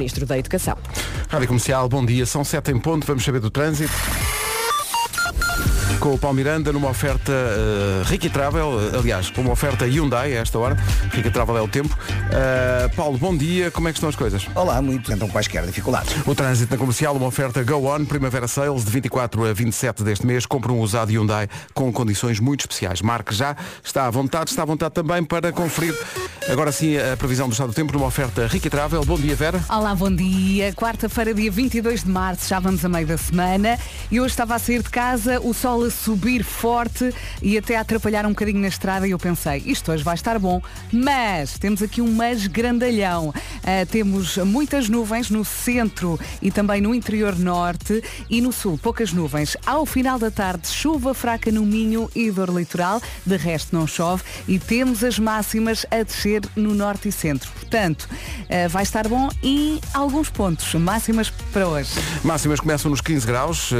Ministro da Educação. Rádio Comercial, bom dia. São sete em ponto, vamos saber do trânsito. Com o Paulo Miranda numa oferta uh, Ricky Travel, uh, aliás, com uma oferta Hyundai a esta hora. Ricky Travel é o tempo. Uh, Paulo, bom dia. Como é que estão as coisas? Olá, muito. Então quaisquer dificuldades. O trânsito na comercial, uma oferta Go On, Primavera Sales, de 24 a 27 deste mês. Compre um usado Hyundai com condições muito especiais. Marque já, está à vontade, está à vontade também para conferir. Agora sim, a previsão do estado do tempo numa oferta Ricky Travel. Bom dia, Vera. Olá, bom dia. Quarta-feira, dia 22 de março, já vamos a meio da semana. E hoje estava a sair de casa, o sol a subir forte e até a atrapalhar um bocadinho na estrada e eu pensei, isto hoje vai estar bom, mas temos aqui um mas grandalhão. Uh, temos muitas nuvens no centro e também no interior norte e no sul, poucas nuvens. Ao final da tarde, chuva fraca no Minho e dor litoral, de resto não chove e temos as máximas a descer no norte e centro. Portanto, uh, vai estar bom e alguns pontos, máximas para hoje. Máximas começam nos 15 graus, uh,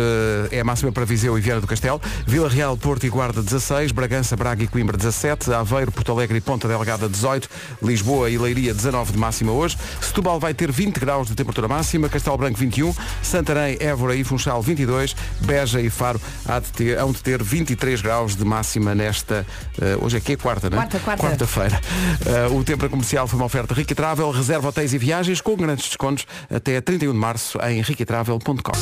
é a máxima para Viseu e Vieira do Castelo. Vila Real, Porto e Guarda 16, Bragança, Braga e Coimbra 17, Aveiro, Porto Alegre e Ponta Delgada 18, Lisboa e Leiria 19 de máxima hoje, Setúbal vai ter 20 graus de temperatura máxima, Castelo Branco 21, Santarém, Évora e Funchal 22, Beja e Faro há de ter, hão de ter 23 graus de máxima nesta, uh, hoje é que é quarta, não é? Quarta, quarta. Quarta-feira. Uh, o tempo comercial foi uma oferta Rica Travel, reserva hotéis e viagens com grandes descontos até 31 de março em riquitravel.com.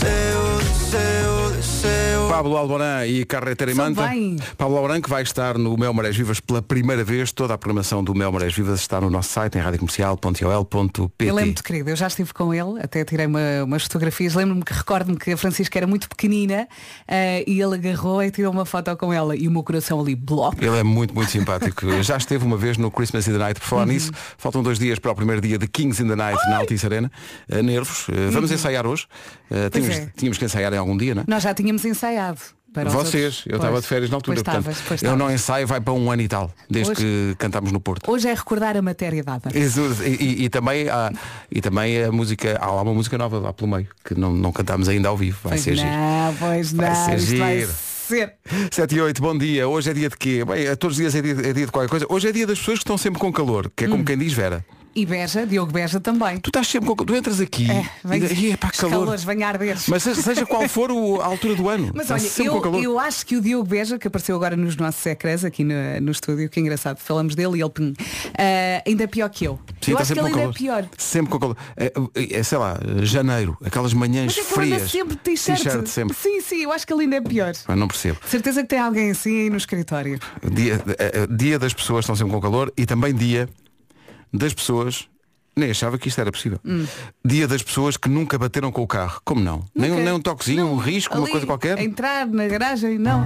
Pablo Alborán e Carretera e Manta. bem. Alborán que vai estar no Mel Marés Vivas pela primeira vez. Toda a programação do Mel Marés Vivas está no nosso site em radiocomercial.ol.pt. Ele é muito querido, eu já estive com ele, até tirei uma- umas fotografias, lembro-me que recordo-me que a Francisca era muito pequenina eh, e ele agarrou e tirou uma foto com ela e o meu coração ali, bloco. Ele é muito, muito simpático. Já esteve uma vez no Christmas in the Night. Por falar nisso, faltam dois dias para o primeiro dia de Kings in the Night na Altice Arena. Uh, nervos. Uh, vamos ensaiar hoje. Uh, tínhamos, é. tínhamos que ensaiar em algum dia, não é? Nós já tínhamos ensaiado. Para Vocês, eu estava de férias na altura, Pois portanto, estavas, pois eu não ensaio, vai para um ano e tal, desde Hoje- que cantamos no Porto. Hoje é recordar a matéria dada. E, e- e também há, e também a música, há uma música nova lá pelo meio, que não, não cantamos ainda ao vivo, vai Pois ser giro. não, pois Vai não, ser vai giro. ser. 7 e 8, bom dia. Hoje é dia de quê? Bem, a todos os dias é dia, é dia de qualquer coisa. Hoje é dia das pessoas que estão sempre com calor, que é Hum. como quem diz Vera. E Beja, Diogo Beja também. Tu estás sempre com calor. Tu entras aqui É, vem, e, e é para os calor. calores, vem arder. Mas seja, qual for o- a altura do ano. Mas olha, eu, eu acho que o Diogo Beja, que apareceu agora nos nossos ecrãs aqui no, no estúdio, que engraçado, falamos dele e ele ah, ainda é pior que eu. Sim, eu acho que ele ainda é pior. Sempre com calor. É, é, sei lá, janeiro, aquelas manhãs Mas é frias. sempre t-shirt. Sempre. Sim, sim, eu acho que ele ainda é pior. Ah, não percebo. Certeza que tem alguém assim aí no escritório. Dia, eh, eh, dia das pessoas estão sempre com calor e também dia das pessoas. Nem achava que isto era possível. Dia das pessoas que nunca bateram com o carro. Como não? Nem, um- nem um toquezinho, Não, um risco, uma ali, coisa qualquer. Entrar na garagem, não.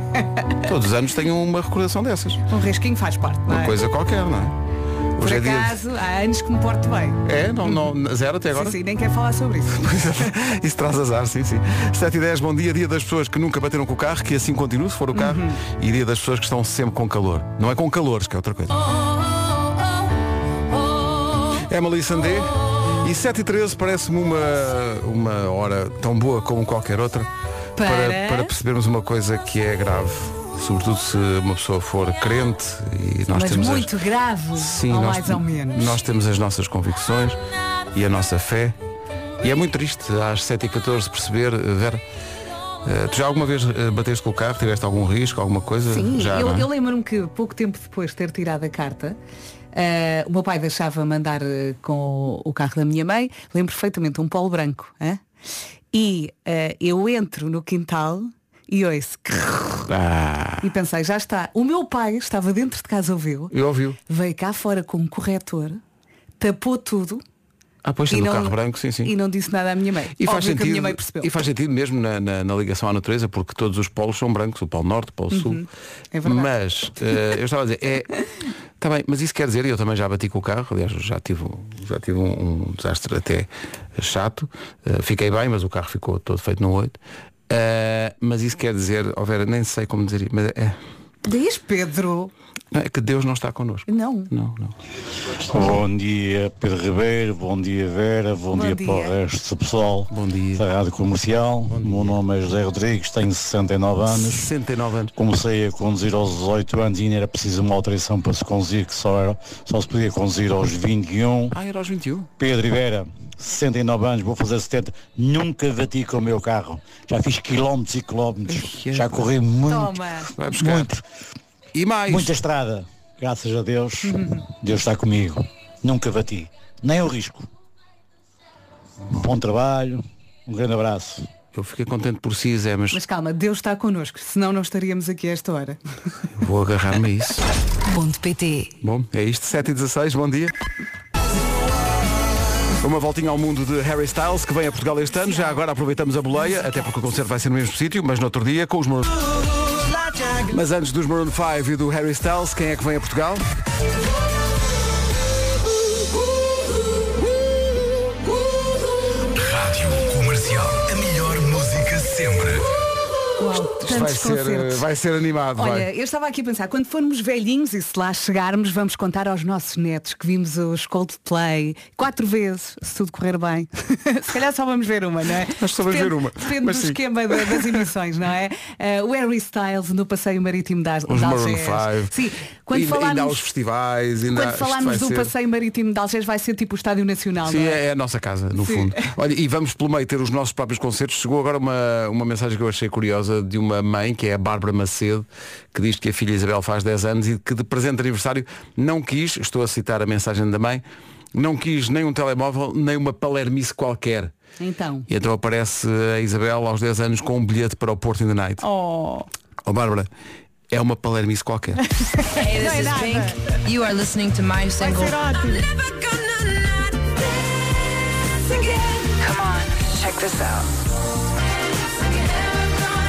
Todos os anos tenho uma recordação dessas. Um risquinho faz parte, não Uma é? coisa qualquer, não é? Por Hoje é dia. acaso, há anos que me porto bem. É, não, não, zero até agora. Sim, sim, nem quer falar sobre isso. Isso traz azar, sim, sim. 7 e 10, bom dia, dia das pessoas que nunca bateram com o carro, que assim continue, se for o carro, Uhum. e dia das pessoas que estão sempre com calor. Não é com calores, que é outra coisa. Emily Sandé. E 7 e 13 parece-me uma, uma hora tão boa como qualquer outra Para? para percebermos uma coisa que é grave. Sobretudo se uma pessoa for crente e nós Mas temos as- muito grave, Sim, ou nós, mais ou menos. nós temos as nossas convicções e a nossa fé. E é muito triste, às 7h14, perceber, eh, Vera, eh, tu já alguma vez eh, bateste com o carro, tiveste algum risco, alguma coisa? Sim, já, eu, é? eu lembro-me que pouco tempo depois de ter tirado a carta, eh, o meu pai deixava mandar eh, com o carro da minha mãe, lembro perfeitamente, um polo branco. hã? E eh, eu entro no quintal e ouço Ah, e pensei, já está. O meu pai estava dentro de casa, ouviu, eu ouvi. veio cá fora com um corretor, tapou tudo Ah, pois e no não, carro branco, sim, sim. e não disse nada à minha mãe. E faz, Óbvio sentido, e faz sentido mesmo na, na- na ligação à natureza, porque todos os polos são brancos, o polo norte, o polo sul. É verdade. Mas eh, eu estava a dizer, é. Tá bem, mas isso quer dizer, e eu também já bati com o carro, aliás, já tive, um- já tive um, um desastre até chato. Eh, fiquei bem, mas o carro ficou todo feito no 8. mas isso quer dizer, ó Vera, nem sei como dizer, mas é. Diz Pedro. Não, é que Deus não está connosco. Não. Não, não. Bom dia Pedro Ribeiro, bom dia Vera, bom, Bom dia, dia. para o resto do pessoal Bom dia. da Rádio Comercial. O meu nome é José Rodrigues, tenho 69 anos. 69 anos. Comecei a conduzir aos 18 anos e ainda era preciso uma autorização para se conduzir, que só, era, só se podia conduzir aos 21. Ah, era aos 21. Pedro e Vera, 69 anos, vou fazer 70. Nunca bati com o meu carro. Já fiz quilómetros e quilómetros. Já corri muito, Toma. Vai buscar. muito, E mais. muita estrada. Graças a Deus, Deus está comigo. Nunca bati. Nem o risco. Bom trabalho. Um grande abraço. Eu fiquei contente por si, Zé, mas Mas calma, Deus está connosco, senão não estaríamos aqui a esta hora. vou agarrar-me a isso. Ponto PT. Bom, é isto. 7 e 16, bom dia. Uma voltinha ao mundo de Harry Styles, que vem a Portugal este ano. Já agora aproveitamos a boleia, até porque o concerto vai ser no mesmo sítio, mas no outro dia com os Maroon. Mas antes dos Maroon 5 e do Harry Styles, quem é que vem a Portugal? Rádio Comercial. A melhor música sempre. Uau, Vai ser, concertos. vai ser animado, Olha, vai. eu estava aqui a pensar, quando formos velhinhos e se lá chegarmos, vamos contar aos nossos netos que vimos os Coldplay quatro vezes, se tudo correr bem. se calhar só vamos ver uma, não é? Que só vamos ver uma, Depende mas do sim. esquema da- das emissões, não é? Eh, o Harry Styles no passeio marítimo das Os de Maroon Algés. 5. Sim, quando E- ainda falarmos, festivais, ainda quando falarmos do ser- passeio marítimo de Algés vai ser tipo o Estádio Nacional, Sim, não é? é a nossa casa, no Sim. fundo. Olha, e vamos pelo meio ter os nossos próprios concertos. Chegou agora uma, uma mensagem que eu achei curiosa de uma mãe, que é a Bárbara Macedo, que diz que a filha Isabel faz 10 anos e que de presente de aniversário não quis, estou a citar a mensagem da mãe, não quis nem um telemóvel, nem uma palermice qualquer. Então. E então aparece a Isabel aos 10 anos com um bilhete para o Porto in the Night. Oh. Oh Bárbara, é uma palermice qualquer. Hey, this is Pink. You are listening to my single. Come on, check this out.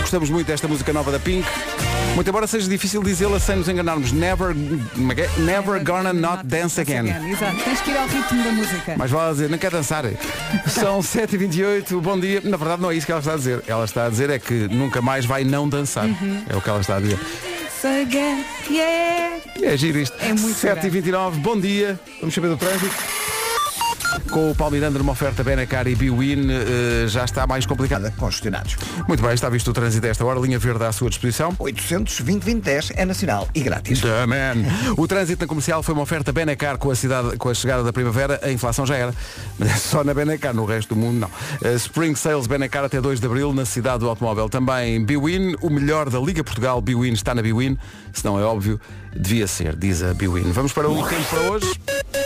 Gostamos muito desta música nova da Pink. Muito embora seja difícil dizê-la sem nos enganarmos. Never, é é? Never gonna not dance again. Exato, tens que ir ao ritmo da música. Mas vai lá dizer, não quer dançar. São 7h28, bom dia. Na verdade não é isso que ela está a dizer. Ela está a dizer é que nunca mais vai não dançar. Uhum. É o que ela está a dizer. Yeah. É giro isto. É muito 7h29, bom dia. Vamos saber do trânsito. Com o Paulo Miranda numa oferta Benacar e Biwin eh, já está mais complicado. Nada, congestionados. Muito bem, está visto o trânsito a esta hora. Linha verde à sua disposição. 820 2010 é nacional e grátis. The man. O trânsito na comercial foi uma oferta Benacar com a, cidade, com a chegada da primavera. A inflação já era. Mas é só na Benacar, no resto do mundo não. Uh, Spring Sales Benacar até 2 de Abril na cidade do automóvel. Também Biwin, o melhor da Liga Portugal. Biwin está na Biwin. Se não é óbvio, devia ser, diz a Biwin. Vamos para o tempo para hoje.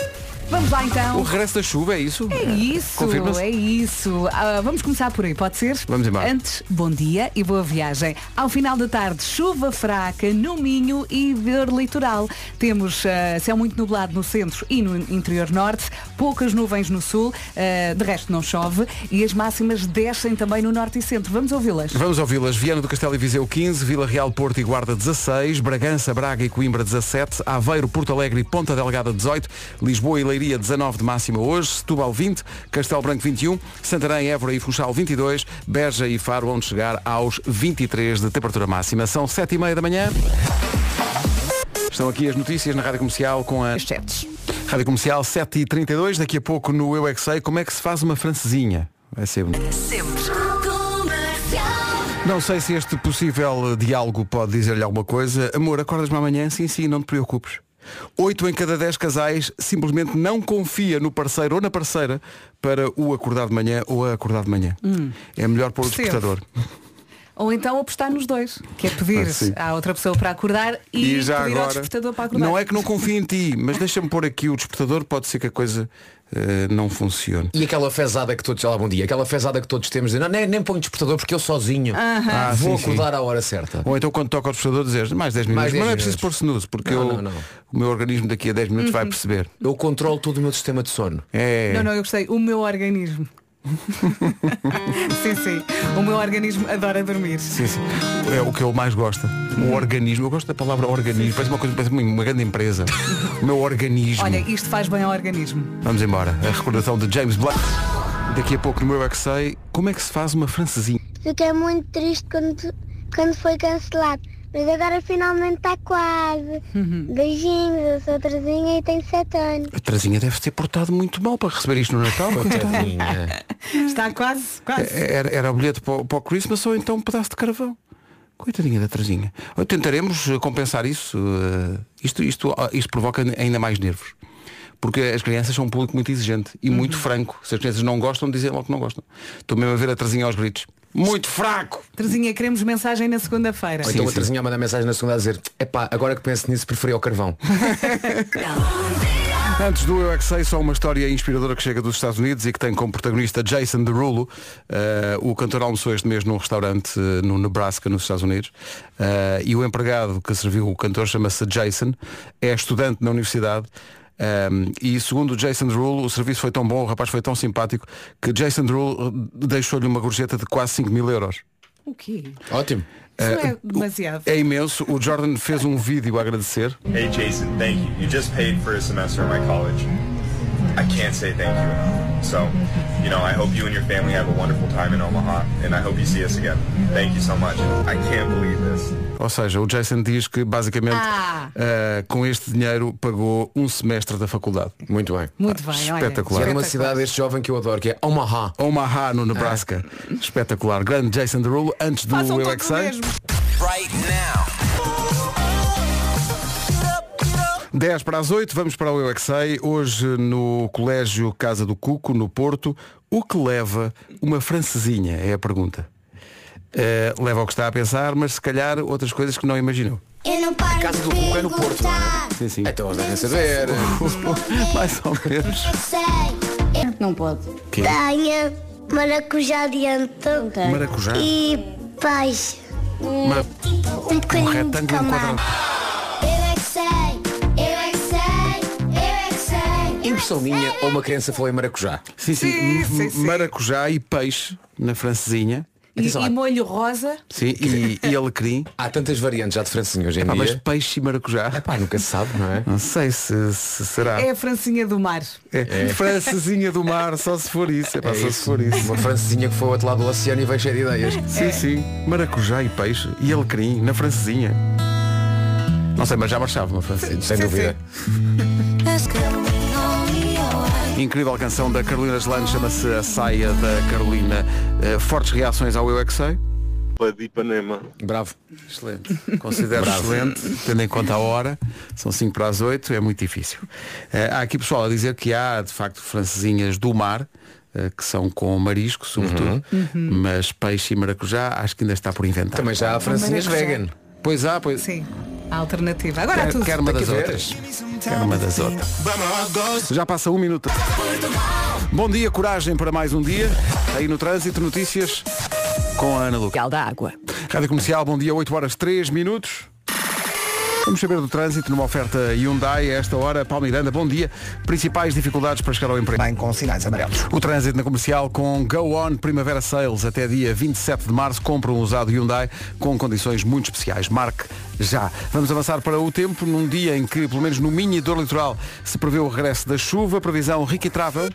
Vamos lá então. O regresso da chuva, é isso? É isso, é isso. Ah, vamos começar por aí, pode ser? Vamos embora. Antes, bom dia e boa viagem. Ao final da tarde, chuva fraca no Minho e Ver Litoral. Temos ah, céu muito nublado no centro e no interior norte, poucas nuvens no sul, ah, de resto não chove e as máximas descem também no norte e centro. Vamos ouvi-las. Vamos ouvi-las. Viana do Castelo e Viseu 15, Vila Real, Porto e Guarda 16, Bragança, Braga e Coimbra 17, Aveiro, Porto Alegre e Ponta Delgada 18, Lisboa e Leiria 19 de máxima hoje, Setúbal 20, Castelo Branco 21, Santarém, Évora e Funchal 22, Beja e Faro vão chegar aos 23 de temperatura máxima. São 7 e meia da manhã. Estão aqui as notícias na Rádio Comercial com a Chats. Rádio Comercial 7h32, daqui a pouco no Eu é Que Sei, como é que se faz uma francesinha? Vai ser bonito. Não sei se este possível diálogo pode dizer-lhe alguma coisa. Amor, acordas-me amanhã? Sim, sim, não te preocupes. Oito em cada dez casais simplesmente não confia no parceiro ou na parceira para o acordar de manhã ou a acordar de manhã. É melhor pôr o despertador. Ou então apostar nos dois, que é pedir Ah, sim. à outra pessoa para acordar e, E já pedir ao agora, despertador para acordar. não é que não confie em ti, mas deixa-me pôr aqui o despertador, pode ser que a coisa eh, não funcione. E aquela fezada que todos, olá, bom dia, aquela fezada que todos temos de não, nem, nem põe despertador porque eu sozinho Ah, vou sim, sim. acordar à hora certa. Ou então quando toca o despertador dizer mais 10 minutos, Mais 10 mas não é preciso pôr snooze, porque Não, eu- não, não. o meu organismo daqui a 10 minutos Uhum. vai perceber. Eu controlo todo o meu sistema de sono. É. Não, não, eu gostei. O meu organismo. sim, sim. O meu organismo adora dormir. Sim, sim. É o que eu mais gosto. O organismo. Eu gosto da palavra organismo. Parece uma coisa, parece uma grande empresa. O meu organismo. Olha, isto faz bem ao organismo. Vamos embora. A recordação de James Blunt. Daqui a pouco no meu é que sei como é que se faz uma francesinha. Fiquei muito triste quando, quando foi cancelado, mas agora finalmente está quase. Beijinhos, eu sou a Terezinha e tenho 7 anos. A Trazinha deve ter portado muito mal para receber isto no Natal. Coitadinha. Está quase, quase. Era, era o bilhete para, o- para o Christmas ou então um pedaço de carvão. Coitadinha da Trazinha. Tentaremos eh, compensar isso. eh, Isto, isto, ah, isto provoca ainda mais nervos. Porque as crianças são um público muito exigente e muito franco. Se as crianças não gostam, dizem logo que não gostam. Estou mesmo a ver a Trazinha aos gritos. Muito fraco! Terezinha, queremos mensagem na segunda-feira. Ou então a Terezinha a mandar mensagem na segunda a dizer Epá, agora que penso nisso preferia o carvão Antes do Eu é Que Sei, só uma história inspiradora que chega dos Estados Unidos e que tem como protagonista Jason Derulo. Uh, o cantor almoçou este mês num restaurante uh, no Nebraska, nos Estados Unidos. Uh, e o empregado que serviu o cantor chama-se Jason. É estudante na universidade. Um, e segundo o Jason Derulo, o serviço foi tão bom, o rapaz foi tão simpático, que Jason uh, deixou-lhe uma gorjeta de quase 5 mil euros. O quê? Ótimo Isso não é demasiado. É imenso. O Jordan fez um vídeo a agradecer. Hey Jason, thank you. You just paid for a semester of my college. I can't say thank you enough. So, you know, I hope you and your family have a wonderful time in Omaha, and I hope you see us again. Thank you so much. I can't believe this. Ou seja, o Jason diz que basicamente Ah. uh, com este dinheiro pagou um semestre da faculdade. Muito bem Muito bem, olha. Espetacular. E é Espetacular. cidade este jovem que eu adoro Que é Omaha Omaha, no Nebraska. Espetacular. Grande Jason Derulo, antes do Façam Eu é. Right now. 10 para as 8, vamos para o Eu é que Sei. Hoje no Colégio Casa do Cuco, no Porto, o que leva uma francesinha? É a pergunta. Uh, leva ao que está a pensar, mas se calhar outras coisas que não imaginou. Eu não paro Casa do Cuco é no Porto, não é? Sim, sim. Então eles devem saber Mais ou menos. Não pode. Tenho maracujá dentro Maracujá. e peixe. Mara- Um bocadinho de retângulo camarão. enquadrado. Impressão minha ou uma criança falou em maracujá Sim, sim. Sim, sim, sim. Maracujá e peixe na francesinha. E, Atenção, e há- molho rosa. Sim, e, e alecrim. Há tantas variantes já de francesinha hoje em Ah, mas dia peixe e maracujá. Pá, nunca se sabe, não é? Não sei se, se será. É a francinha do mar. É. Francesinha do mar, só se for isso. É, pá, só se for isso. Uma francesinha que foi ao outro lado do oceano e veio cheia de ideias Sim, sim. Maracujá e peixe e alecrim na francesinha. Não sei, mas já marchava uma francesinha. Sem dúvida Incrível canção da Carolina Gelano, chama-se A Saia da Carolina. Eh, fortes reações ao Eu é que Sei. de Ipanema. Bravo Excelente. Considero excelente, tendo em conta a hora. São 5 para as 8, é muito difícil. Eh, há aqui pessoal a dizer que há, de facto, francesinhas do mar, eh, que são com marisco, sobretudo, mas peixe e maracujá acho que ainda está por inventar. Também já há francesinhas vegan Pois há, pois. Sim, a alternativa. Agora há Quer, tudo. quer uma das outras. Quer uma das outras. Já passa um minuto. Bom dia, coragem para mais um dia. Aí no trânsito, notícias com a Ana Luca. da água. Rádio Comercial, bom dia, 8 horas 3 minutos. Vamos saber do trânsito numa oferta Hyundai a esta hora. Paulo Miranda, bom dia. Principais dificuldades para chegar ao emprego. Bem com sinais amarelos. O trânsito na comercial com Go On Primavera Sales até dia 27 de março. Compra um usado Hyundai com condições muito especiais. Marque já. Vamos avançar para o tempo num dia em que, pelo menos no mini dor litoral, se prevê o regresso da chuva. Previsão Ricky Travel.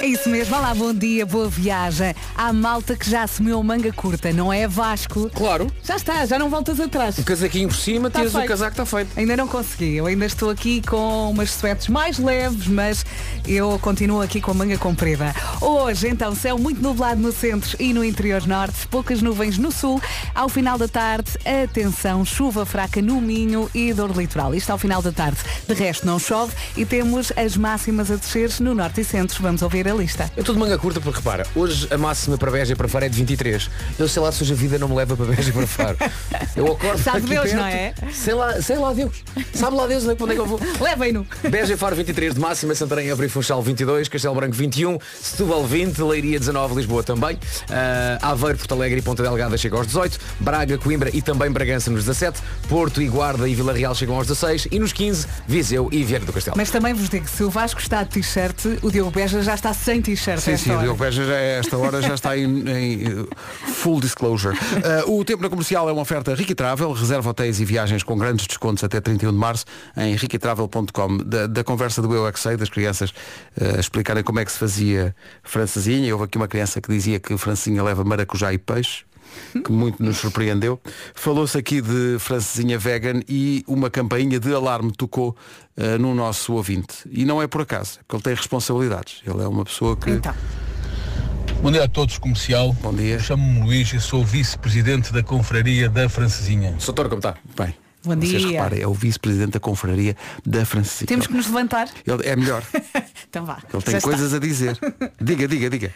É isso mesmo. Olá, bom dia, boa viagem. Há malta que já assumiu manga curta, não é Vasco? Claro Já está, já não voltas atrás. Um casaquinho por cima, Tá tiras o casaco, está feito Ainda não consegui, eu ainda estou aqui com umas suetes mais leves, mas eu continuo aqui com a manga comprida. Hoje, então, céu muito nublado no centro e no interior norte, poucas nuvens no sul. Ao final da tarde, atenção, chuva fraca no Minho e dor litoral. Isto ao final da tarde. De resto, não chove e temos as máximas a descer no norte e centro. Vamos ouvir a lista. Eu estou de manga curta porque repara, hoje a máxima para Beja e para Faro é de 23. Eu sei lá se hoje a vida não me leva para Beja e para Faro. Eu acordo Sabe aqui Deus, perto, não é? Sei lá, sei lá Deus. Sabe lá Deus onde é que- onde é que eu vou. Levem-no! Beja e Faro 23 de máxima, Santarém, Évora e Funchal 22, Castelo Branco 21, Setúbal 20, Leiria 19, Lisboa também, Ah, Aveiro, Porto Alegre e Ponta Delgada chegam aos 18, Braga, Coimbra e também Bragança nos 17, Porto e Guarda e Vila Real chegam aos 16 e nos 15, Viseu e Vieira do Castelo. Mas também vos digo, se o Vasco está de t-shirt, o Diogo Beja já está sem t-shirt. Sim, sim, o hora. Diogo Beja já a esta hora já está em, em, eh, full disclosure. Uh, o tempo na comercial é uma oferta Ricky Travel, reserva hotéis e viagens com grandes descontos até 31 de março em riquitravel.com. Da, da conversa do Eu é que Sei, das crianças uh, explicarem como é que se fazia francesinha. Houve aqui uma criança que dizia que francesinha leva maracujá e peixe. Que muito nos surpreendeu. Falou-se aqui de francesinha vegan e uma campainha de alarme tocou eh, no nosso ouvinte. E não é por acaso, é porque ele tem responsabilidades. Ele é uma pessoa que. Então, Bom dia a todos, comercial. Bom dia. Chamo-me Luís e sou vice-presidente da Confraria da Francesinha. Soutor, como está? Bem, Bom vocês dia. reparem, é o vice-presidente da confraria da francesinha. temos que nos levantar. Ele é melhor. Então vá. Ele tem Já está. coisas a dizer. Diga, diga, diga.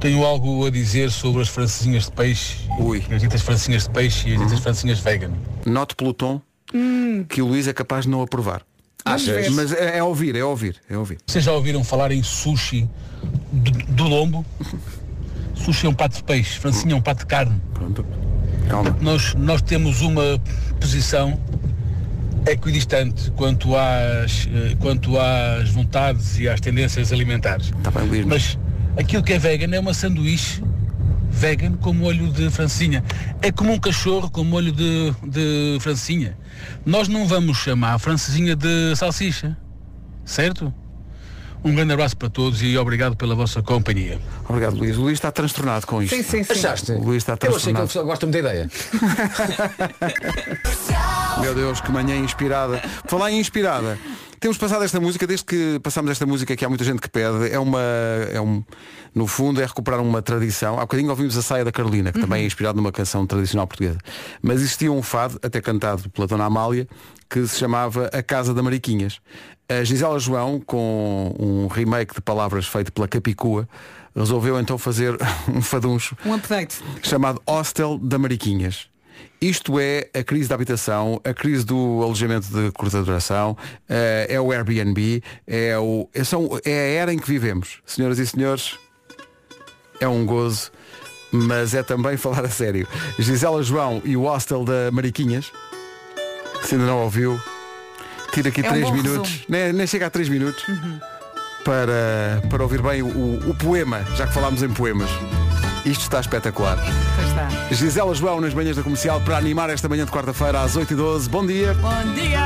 Tenho algo a dizer sobre as francesinhas de peixe, Ui. as ditas francesinhas de peixe e as ditas francesinhas vegan. Note pelo tom Hum. que o Luís é capaz de não aprovar. Achas? Mas é, é ouvir, é ouvir, é ouvir. Vocês já ouviram falar em sushi do, do lombo? Sushi é um pato de peixe, francesinha é um pato de carne. Pronto. Calma. Nós, nós temos uma posição equidistante quanto às, eh, quanto às vontades e às tendências alimentares. Está bem, Luís. Mas aquilo que é vegan é uma sanduíche vegan com molho de francesinha. É como um cachorro com molho de, de francesinha. Nós não vamos chamar a francesinha de salsicha, certo? Um grande abraço para todos e obrigado pela vossa companhia. Obrigado, Luís. O Luís está transtornado com isto. Sim, sim, sim. Achaste? O Luís está Eu achei que transtornado. a pessoa gosta muito da ideia. Meu Deus, que manhã inspirada. Falar em inspirada. Temos passado esta música, desde que passamos esta música que há muita gente que pede, é uma. É um, no fundo, é recuperar uma tradição. Há bocadinho ouvimos a saia da Carolina, que também é inspirado numa canção tradicional portuguesa. Mas existia um fado, até cantado pela Dona Amália, que se chamava A Casa da Mariquinhas. A Gisela João, com um remake de palavras feito pela Capicua, resolveu então fazer um faduncho Um update. chamado Hostel da Mariquinhas. Isto é a crise da habitação, a crise do alojamento de curta duração, eh, é o Airbnb, é, o, é, são, é a era em que vivemos. Senhoras e senhores, é um gozo, mas é também falar a sério. Gisela João e o Hostel da Mariquinhas, se ainda não ouviu, tira aqui É um três bom minutos, nem, nem chega a três minutos, para, para ouvir bem o, o poema, já que falámos em poemas. Isto está espetacular. Pois está. Gisela João nas manhãs da comercial para animar esta manhã de quarta-feira às 8h12. Bom dia. Bom dia.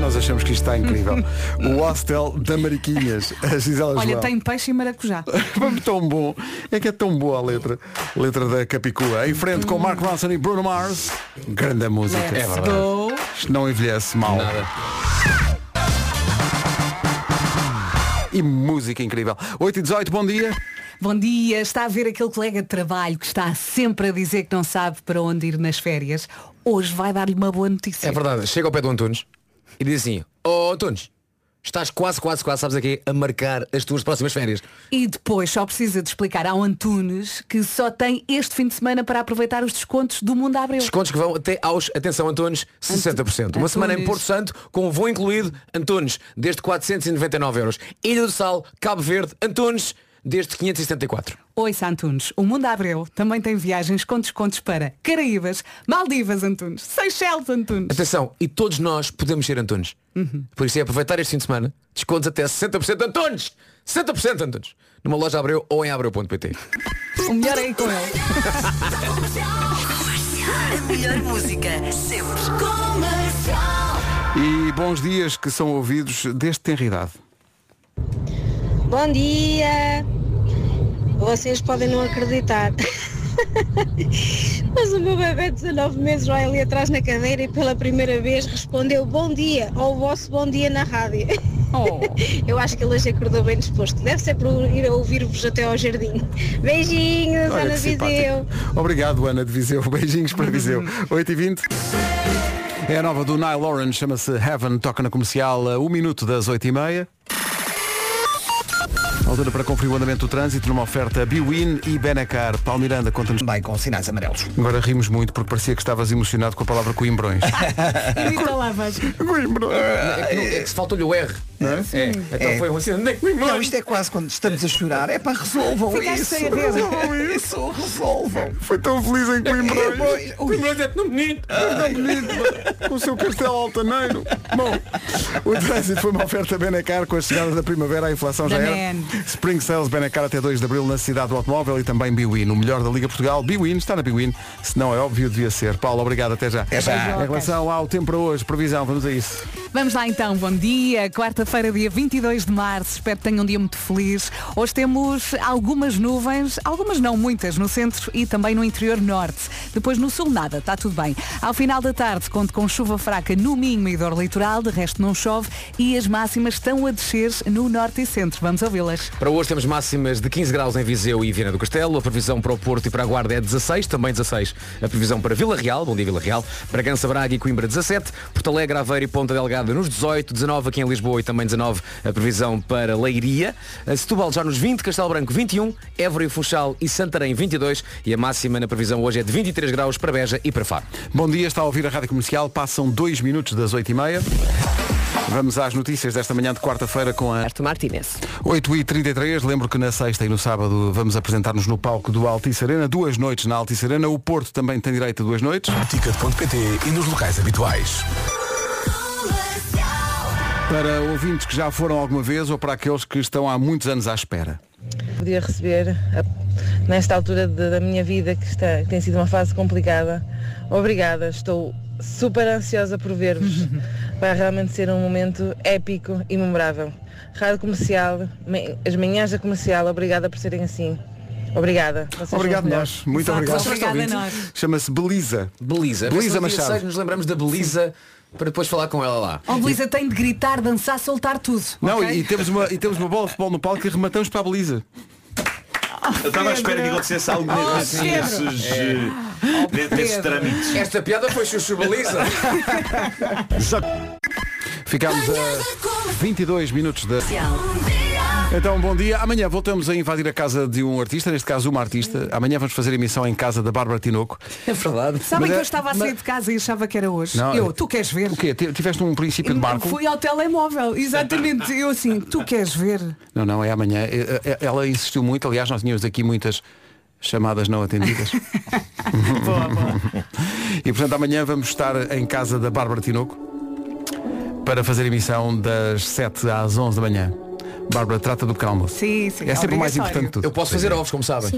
Nós achamos que isto está incrível. o Hostel da Mariquinhas. A Gisela Olha, João. tem peixe e maracujá. tão bom. É que é tão boa a letra. Letra da Capicua. Em frente com Mark Ronson e Bruno Mars. Grande música. Let's go. Isto não envelhece mal. E música incrível. 8 e 18 bom dia. Bom dia, está a ver aquele colega de trabalho que está sempre a dizer que não sabe para onde ir nas férias. Hoje vai dar-lhe uma boa notícia. É verdade. Chega ao pé do Antunes e diz assim, oh Antunes, estás quase, quase, quase, sabes aqui, a marcar as tuas próximas férias. E depois só precisa de explicar ao Antunes que só tem este fim de semana para aproveitar os descontos do Mundo Abreu. Descontos que vão até aos, atenção Antunes, 60%. Uma Antunes. semana em Porto Santo, com o voo incluído, Antunes, desde 499 euros. Ilha do Sal, Cabo Verde, Antunes, desde 574. Oi, Antunes. O Mundo Abreu também tem viagens com descontos para Caraíbas, Maldivas, Antunes, Seychelles, Antunes. Atenção, e todos nós podemos ser Antunes. Por isso é aproveitar este fim de semana, descontos até 60% Antunes! 60% Antunes! Numa loja Abreu ou em abreu.pt. O melhor é ir com ele. A melhor música sempre. E bons dias que são ouvidos desde tenra idade. Bom dia! Vocês podem não acreditar. Mas o meu bebê de 19 meses vai ali atrás na cadeira e pela primeira vez respondeu bom dia ao vosso bom dia na rádio. Oh. Eu acho que ele hoje acordou bem disposto. Deve ser por ir a ouvir-vos até ao jardim. Beijinhos, Olha Ana. Viseu. Obrigado, Ana de Viseu. Beijinhos para Viseu. 8h20. É a nova do Nile Lauren, chama-se Heaven, toca na comercial a 1 minuto das 8h30. Altura para conferir o andamento do trânsito numa oferta Biwin e Benacar. Paulo Miranda, conta-nos. Também com sinais amarelos. Agora rimos muito porque parecia que estavas emocionado com a palavra coimbrões. Lá, vais. coimbrões. É é que se faltou-lhe o R. Não é? É. Então É. foi um acidente. Não, isto é quase quando estamos a chorar. É para resolvam Ficaste isso. Resolvam isso, resolvam. Foi tão feliz em Coimbrões. Pois, ui, é tão bonito. Tão bonito, com o seu castelo altaneiro. Bom, o trânsito foi uma oferta Benacar com a chegada da primavera, a inflação já era. Spring Sales Benacar até 2 de Abril na cidade do automóvel e também Biwin, o melhor da Liga Portugal. Biwin, está na Biwin, se não é óbvio, devia ser. Paulo, obrigado, até já. Até já. Em relação ao tempo para hoje, previsão, vamos a isso. Vamos lá então, bom dia. Quarta-feira. Quarta-feira, dia 22 de março. Espero que tenham um dia muito feliz. Hoje temos algumas nuvens, algumas não muitas, no centro e também no interior norte. Depois no sul nada, está tudo bem. Ao final da tarde, conto com chuva fraca no Minho e dor litoral, de resto não chove e as máximas estão a descer no norte e centro. Vamos ouvi-las. Para hoje temos máximas de 15 graus em Viseu e Viana do Castelo. A previsão para o Porto e para a Guarda é 16, também 16. A previsão para Vila Real, bom dia Vila Real. Bragança, Braga e Coimbra 17. Porto Alegre, Aveiro e Ponta Delgada nos 18. 19 aqui em Lisboa e também 19 a previsão para Leiria. A Setúbal já nos 20, Castelo Branco 21. Évora e Funchal e Santarém 22. E a máxima na previsão hoje é de 23 graus para Beja e para Faro. Bom dia, está a ouvir a Rádio Comercial. Passam dois minutos das 8h30. Vamos às notícias desta manhã de quarta-feira com a Arto Martínez. 8h33. Lembro que na sexta e no sábado vamos apresentar-nos no palco do Altice Arena. Duas noites na Altice Arena. O Porto também tem direito a duas noites. Ticket.pt e nos locais habituais. Para ouvintes que já foram alguma vez ou para aqueles que estão há muitos anos à espera. Podia receber, nesta altura de- da minha vida, que, está, que tem sido uma fase complicada. Obrigada, estou super ansiosa por ver-vos. Vai realmente ser um momento épico e memorável. Rádio Comercial, me- as manhãs da comercial, obrigada por serem assim. Obrigada. Vocês Obrigado nós. Muito obrigado. Obrigada a nós. Chama-se Belisa. Belisa. Belisa Machado. seis Nos lembramos da Belisa para depois falar com ela lá. Oh, Belisa tem de gritar, dançar, soltar tudo. Não, ok? e, temos uma, e temos uma bola de futebol no palco e rematamos para a Belisa. Eu estava à espera que acontecesse algo Oh, nesses, nesses, eh, ne- nesses trâmites. Esta piada foi Chuchu Belisa. Ficámos a 22 minutos da. Então, bom dia. Amanhã voltamos a invadir a casa de um artista, neste caso uma artista. Amanhã vamos fazer emissão em casa da Bárbara Tinoco. É verdade. Sabem Mas que é- eu estava a sair de casa e achava que era hoje. Não, eu, é- tu queres ver? O quê? Ti- Tiveste um princípio de barco? Fui ao telemóvel, exatamente. Eu assim, tu queres ver? Não, não, é amanhã. É- é- Ela insistiu muito, aliás, nós tínhamos aqui muitas chamadas não atendidas. E portanto amanhã vamos estar em casa da Bárbara Tinoco para fazer emissão das 7 às 11 da manhã. Bárbara, trata do calmo. Sim, sim. É sempre o mais importante de tudo. Eu posso fazer ovos, como sabem.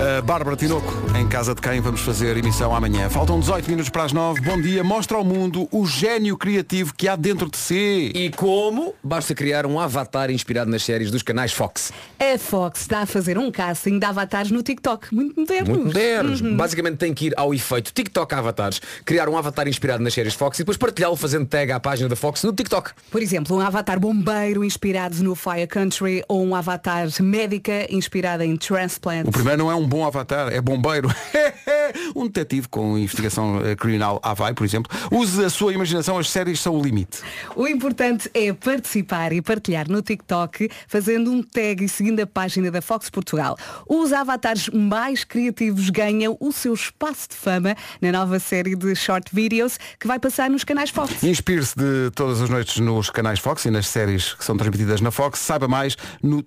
A Bárbara Tinoco, em casa de quem vamos fazer emissão amanhã. Faltam 18 minutos para as 9. Bom dia. Mostra ao mundo o gênio criativo que há dentro de si. E como? Basta criar um avatar inspirado nas séries dos canais Fox. A Fox está a fazer um casting de avatares no TikTok. Muito modernos. Muito modernos. Uhum. Basicamente tem que ir ao efeito TikTok avatares, criar um avatar inspirado nas séries Fox e depois partilhá-lo fazendo tag à página da Fox no TikTok. Por exemplo, um avatar bombeiro inspirado no Fire Country ou um avatar médica inspirada em Transplant. O primeiro não é um bom avatar, é bombeiro. um detetive com investigação eh, criminal Havaí, por exemplo. Use a sua imaginação, as séries são o limite. O importante é participar e partilhar no TikTok fazendo um tag e seguindo a página da Fox Portugal. Os avatares mais criativos ganham o seu espaço de fama na nova série de short videos que vai passar nos canais Fox. Inspire-se de todas as noites nos canais Fox e nas séries que são transmitidas na Fox. Saiba mais no.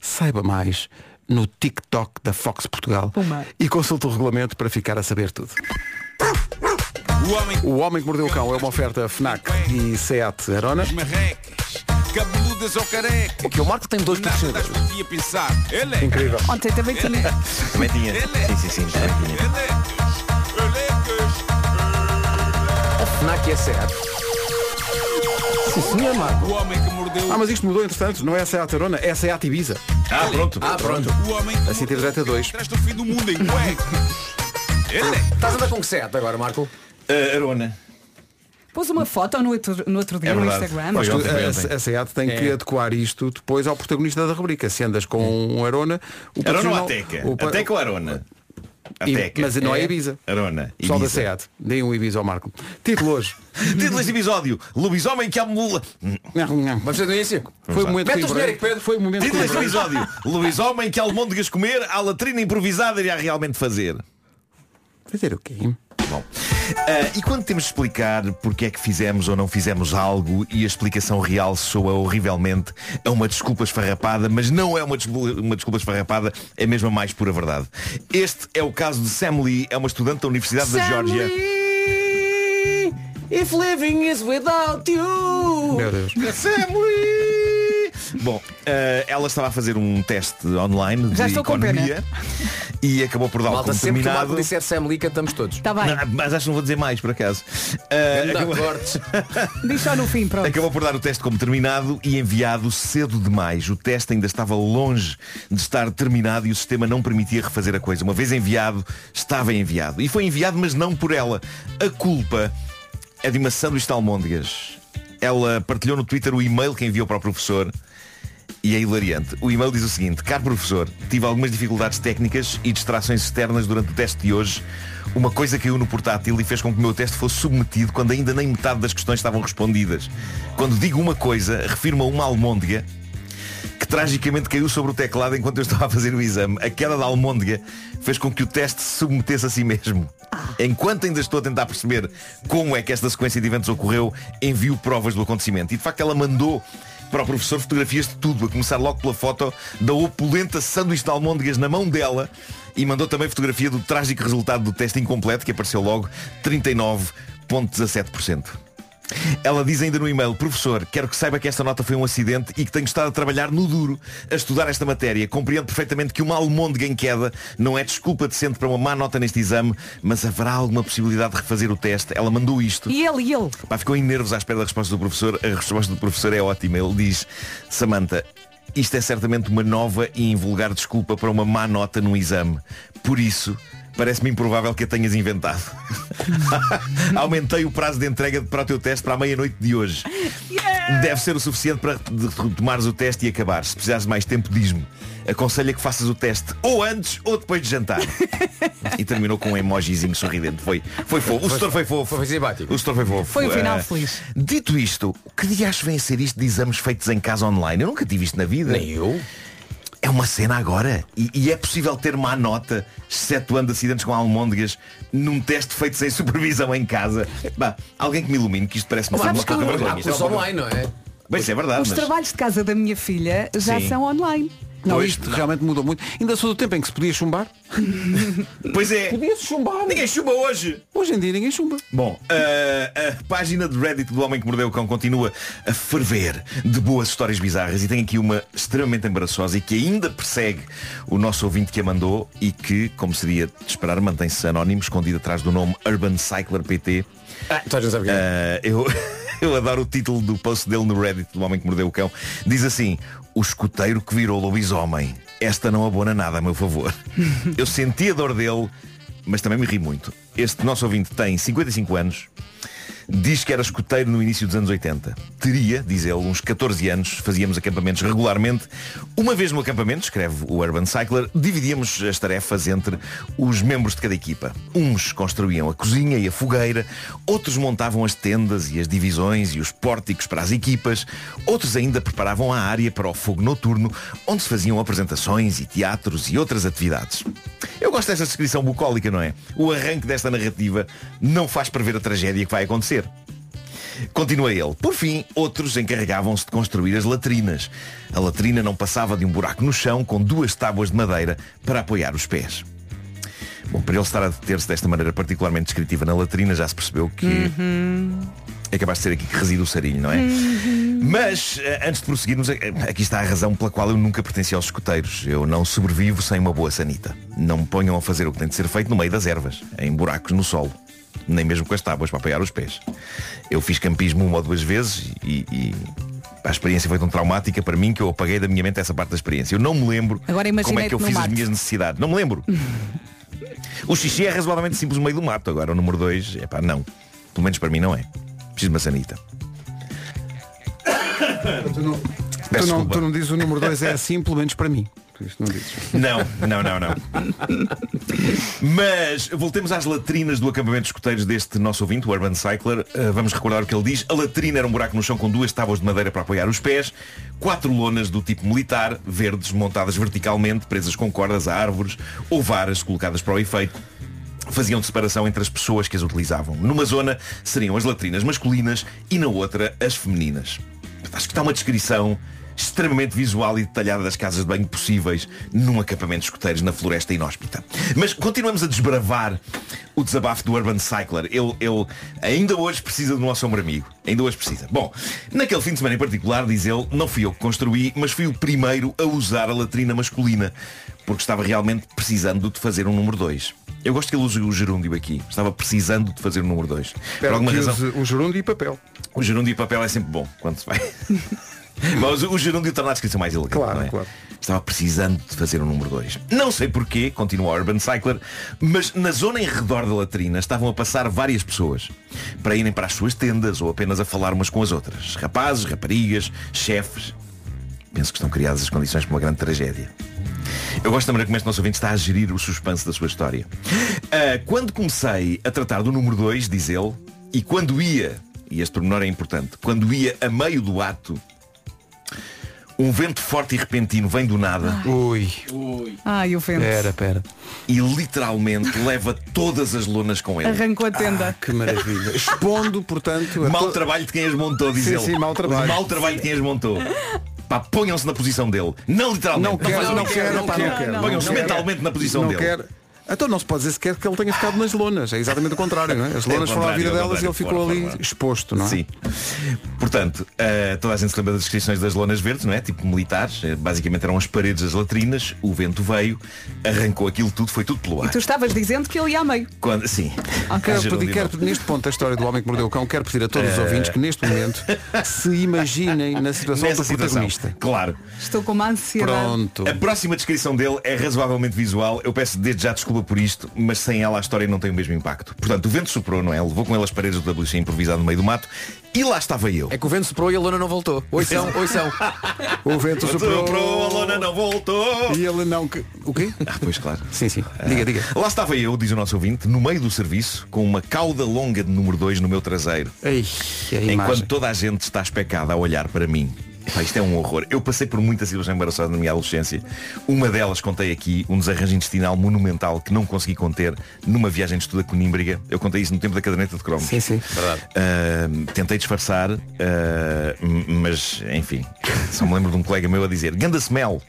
Saiba mais no TikTok da Fox Portugal. Puma. E consulte o regulamento para ficar a saber tudo. O homem O Homem que Mordeu o Cão é uma oferta FNAC e SEAT Arona. cabeludas ou carecas. O que o Marco tem dois das podia pensar. Ele é. Incrível. Ontem também tinha. Também tinha. Sim, sim, sim. Também tinha. A FNAC é certo. Sim, senhor Marco. O homem que mordeu Ah, mas isto mudou entretanto, não é SEAT Arona, é SEAT Ibiza. Ah, pronto. Ah, pronto. o homem que Assim tem direito a dois. traz o fim do mundo em é. Estás a andar com que sete agora, Marco? Ah, Arona. Pôs uma foto no outro, no outro dia É no. Instagram. Foi Tu, a, a SEAT tem que É. adequar isto depois ao protagonista da rubrica. Se andas com um Arona, o Arona ou profissional- Ateca? o pa- Ateca ou Arona? Ateca. mas não é. Ibiza. Arona. Pessoal da. SEAT, deem um Ibiza ao Marco. Título hoje. Título deste episódio. Lobisomem que amula. Vamos fazer início? Foi o momento Mete o genérico, Pedro. Foi o momento Título que deste episódio. Lobisomem que almôndegas comer à latrina improvisada irá realmente fazer. Fazer o quê? Bom. ah, e quando temos de explicar porque é que fizemos ou não fizemos algo e a explicação real soa horrivelmente a uma desculpa esfarrapada, mas não é uma desculpa, uma desculpa esfarrapada, é mesmo a mais pura verdade. Este é o caso de Sam Lee, é uma estudante da Universidade da Geórgia. If living is without you. Meu Deus. Sam Lee! Bom, ah, ela estava a fazer um teste online Já de estou com economia e acabou por dar Malta, como sempre que o terminado. Disser Sam Lee, cantamos todos. Está Tá bem. Não, mas acho que não vou dizer mais, por acaso. Ah, Ganda acabou- cortes. Diz só no fim, pronto. Acabou por dar o teste como terminado e enviado cedo demais. O teste ainda estava longe de estar terminado e o sistema não permitia refazer a coisa. Uma vez enviado, estava enviado. E foi enviado, mas não por ela. A culpa é de uma sanduíche de almôndegas. Ela partilhou no Twitter o e-mail que enviou para o professor e é hilariante. O e-mail diz o seguinte, caro professor, tive algumas dificuldades técnicas e distrações externas durante o teste de hoje. Uma coisa caiu no portátil e fez com que o meu teste fosse submetido quando ainda nem metade das questões estavam respondidas. Quando digo uma coisa, refiro-me a uma almôndega que tragicamente caiu sobre o teclado enquanto eu estava a fazer o exame. A queda da almôndega fez com que o teste se submetesse a si mesmo. Enquanto ainda estou a tentar perceber como é que esta sequência de eventos ocorreu, envio provas do acontecimento. E de facto ela mandou para o professor fotografias de tudo, a começar logo pela foto da opulenta sanduíche de almôndegas na mão dela e mandou também fotografia do trágico resultado do teste incompleto que apareceu logo 39.17%. Ela diz ainda no e-mail, professor, quero que saiba que esta nota foi um acidente e que tenho estado a trabalhar no duro a estudar esta matéria. Compreendo perfeitamente que uma almôndega em queda não é desculpa decente para uma má nota neste exame, mas haverá alguma possibilidade de refazer o teste. Ela mandou isto. E ele, e ele? Pá, ficou em nervos à espera da resposta do professor. A resposta do professor é ótima. Ele diz, Samantha, isto é certamente uma nova e invulgar desculpa para uma má nota no exame. Por isso, parece-me improvável que a tenhas inventado. Aumentei o prazo de entrega para o teu teste para a meia-noite de hoje. Deve ser o suficiente para retomares o teste e acabar. Se precisares de mais tempo, diz-me. Aconselho que faças o teste ou antes ou depois de jantar. e terminou com um emojizinho sorridente. Foi, foi fofo. O setor foi fofo. Foi simpático. O setor foi fofo. Foi o final Eh, feliz. Dito isto, que dias vem a ser isto de exames feitos em casa online? Eu nunca tive isto na vida. Nem eu. Uma cena agora. E, e é possível ter má nota, excetuando acidentes com almôndegas, num teste feito sem supervisão em casa. Bah, alguém que me ilumine, que isto parece-me ser uma. Há uma- online, não é? Bem, isso é verdade. Os mas- trabalhos de casa da minha filha já Sim. são online. Não, Pois, isto realmente mudou muito. Ainda sou do tempo em que se podia chumbar. Pois é. Podia-se chumbar. Ninguém chumba hoje. Hoje em dia ninguém chumba. Bom, a, a página de Reddit do Homem que Mordeu o Cão continua a ferver de boas histórias bizarras e tem aqui uma extremamente embaraçosa e que ainda persegue o nosso ouvinte que a mandou e que, como seria de esperar, mantém-se anónimo, escondido atrás do nome Urban Cycler PT. Ah, tu já sabe quem é. Ah, eu, eu adoro o título do post dele no Reddit do Homem que Mordeu o Cão. Diz assim, o escuteiro que virou lobisomem. Esta não abona nada, a meu favor. Eu senti a dor dele, mas também me ri muito. Este nosso ouvinte tem 55 anos, diz que era escuteiro no início dos anos 80. Teria, diz ele, uns 14 anos, fazíamos acampamentos regularmente. Uma vez no acampamento, escreve o Urban Cycler, dividíamos as tarefas entre os membros de cada equipa. Uns construíam a cozinha e a fogueira, outros montavam as tendas e as divisões e os pórticos para as equipas, outros ainda preparavam a área para o fogo noturno, onde se faziam apresentações e teatros e outras atividades. Eu gosto desta descrição bucólica, não é? O arranque desta narrativa não faz prever a tragédia que vai acontecer. Continua ele. Por fim, outros encarregavam-se de construir as latrinas. A latrina não passava de um buraco no chão com duas tábuas de madeira para apoiar os pés. Bom, para ele estar a deter-se desta maneira particularmente descritiva na latrina, já se percebeu que é capaz de ser aqui que reside o sarilho, não é? Mas, eh, antes de prosseguirmos, eh, aqui está a razão pela qual eu nunca pertenci aos escuteiros. Eu não sobrevivo sem uma boa sanita. Não me ponham a fazer o que tem de ser feito no meio das ervas, em buracos no solo. Nem mesmo com as tábuas para apoiar os pés. Eu fiz campismo uma ou duas vezes e, e a experiência foi tão traumática para mim que eu apaguei da minha mente essa parte da experiência. Eu não me lembro Agora como é que eu fiz as mato. minhas necessidades. Não me lembro. O xixi é razoavelmente simples no meio do mato. Agora o número 2, é pá, não. Pelo menos para mim não é. Preciso de uma sanita. Tu não, tu não, tu não dizes o número 2 é assim, pelo menos para mim. Isto não dizes. Não, não, não, não. Mas voltemos às latrinas do acampamento de escuteiros deste nosso ouvinte, o Urban Cycler. Uh, vamos recordar o que ele diz. A latrina era um buraco no chão com duas tábuas de madeira para apoiar os pés, quatro lonas do tipo militar, verdes, montadas verticalmente, presas com cordas a árvores ou varas colocadas para o efeito faziam separação entre as pessoas que as utilizavam. Numa zona seriam as latrinas masculinas e na outra as femininas. Acho que está uma descrição extremamente visual e detalhada das casas de banho possíveis num acampamento de escoteiros na floresta inóspita. Mas continuamos a desbravar o desabafo do Urban Cycler. Ele, ele ainda hoje precisa do nosso ombro amigo. Ainda hoje precisa. Bom, naquele fim de semana em particular, diz ele, não fui eu que construí, mas fui o primeiro a usar a latrina masculina, porque estava realmente precisando de fazer um número 2. Eu gosto que ele use o gerúndio aqui. Estava precisando de fazer o número 2. Por alguma razão. o gerúndio e papel. O gerúndio e papel é sempre bom quando se vai. Mas o gerúndio torna a descrição mais elegante. Claro, não é? claro. Estava precisando de fazer o número 2. Não sei porquê, continua o Urban Cycler, mas na zona em redor da latrina estavam a passar várias pessoas para irem para as suas tendas ou apenas a falar umas com as outras. Rapazes, raparigas, chefes. Penso que estão criadas as condições para uma grande tragédia. Eu gosto da maneira como este nosso ouvinte está a gerir o suspense da sua história. Ah, quando comecei a tratar do número 2, diz ele, e quando ia, e este pormenor é importante, quando ia a meio do ato, um vento forte e repentino vem do nada. Ui. Ai, o vento. Pera, pera. E literalmente leva todas as lonas com ele. Arrancou a tenda. Que maravilha. Expondo, portanto, Mau to- trabalho de quem as montou, diz Sim, ele. sim, mau trabalho. Mau trabalho de quem as montou. Pá, ponham-se na posição dele. Não literalmente. Não quero, não quero, pá, não quero. Ponham-se Não quero. mentalmente na posição não dele. quero. Então não se pode dizer sequer que ele tenha ficado nas lonas. É exatamente o contrário, não é? As É lonas foram à vida é delas e ele ficou Fora, ali fora. exposto, não é? Sim. Portanto, eh, toda a gente se lembra das descrições das lonas verdes, não é? Tipo militares. Eh, basicamente eram as paredes das latrinas, o vento veio, arrancou aquilo tudo, foi tudo pelo E ar. tu estavas dizendo que ele ia a meio. Quando, sim. Quero Gerúndio pedir, quero, neste ponto da história do homem que mordeu o cão, quero pedir a todos os Eh. ouvintes que neste momento se imaginem na situação Nessa do situação. protagonista. Claro. Estou com uma ansiedade. Pronto. A próxima descrição dele é razoavelmente visual. Eu peço desde já desculpa por isto, mas sem ela a história não tem o mesmo impacto. Portanto, o vento soprou, não é? Levou com ele as paredes do WC improvisado no meio do mato e lá estava eu. É que o vento soprou e a lona não voltou. Oi são, oi são. O vento soprou. Soprou, a lona não voltou. E ele não. que- O quê? Ah, pois claro. Sim, sim. Diga, diga. Lá estava eu, diz o nosso ouvinte, no meio do serviço, com uma cauda longa de número 2 no meu traseiro. Ei, a enquanto imagem. toda a gente está especada a olhar para mim. Pá, isto é um horror. Eu passei por muitas cirurgias embaraçosas na minha adolescência. Uma delas, contei aqui, um desarranjo intestinal monumental que não consegui conter numa viagem de estudo a Conímbriga. Eu contei isso no tempo da caderneta de cromos. Sim, sim. Verdade. Ah, tentei disfarçar, m- mas enfim, só me lembro de um colega meu a dizer Ganda smell.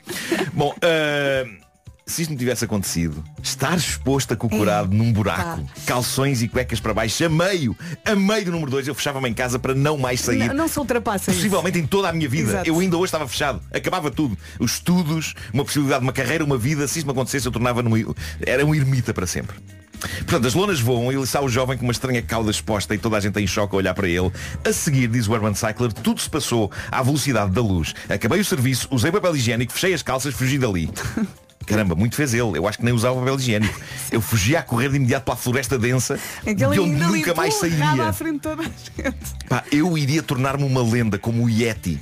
Bom, ah, se isto não tivesse acontecido, estar exposto a cocorado num buraco, calções e cuecas para baixo, a meio, a meio do número 2, eu fechava-me em casa para não mais sair. Não, não se ultrapassa isso. Possivelmente em toda a minha vida. Exato. Eu ainda hoje estava fechado. Acabava tudo. Os estudos, uma possibilidade de uma carreira, uma vida. Se isso me acontecesse, eu tornava num, era um ermita para sempre. Portanto, as lonas voam e ele está o jovem com uma estranha cauda exposta e toda a gente em choque a olhar para ele. A seguir, diz o Urban Cycler, tudo se passou à velocidade da luz. Acabei o serviço, usei papel higiênico, fechei as calças, fugi dali. Caramba, muito fez ele. Eu acho que nem usava papel higiênico. Eu fugia a correr de imediato para a floresta densa, Aquele de onde nunca mais sairia. à frente de toda a gente. Pá, eu iria tornar-me uma lenda como o Yeti.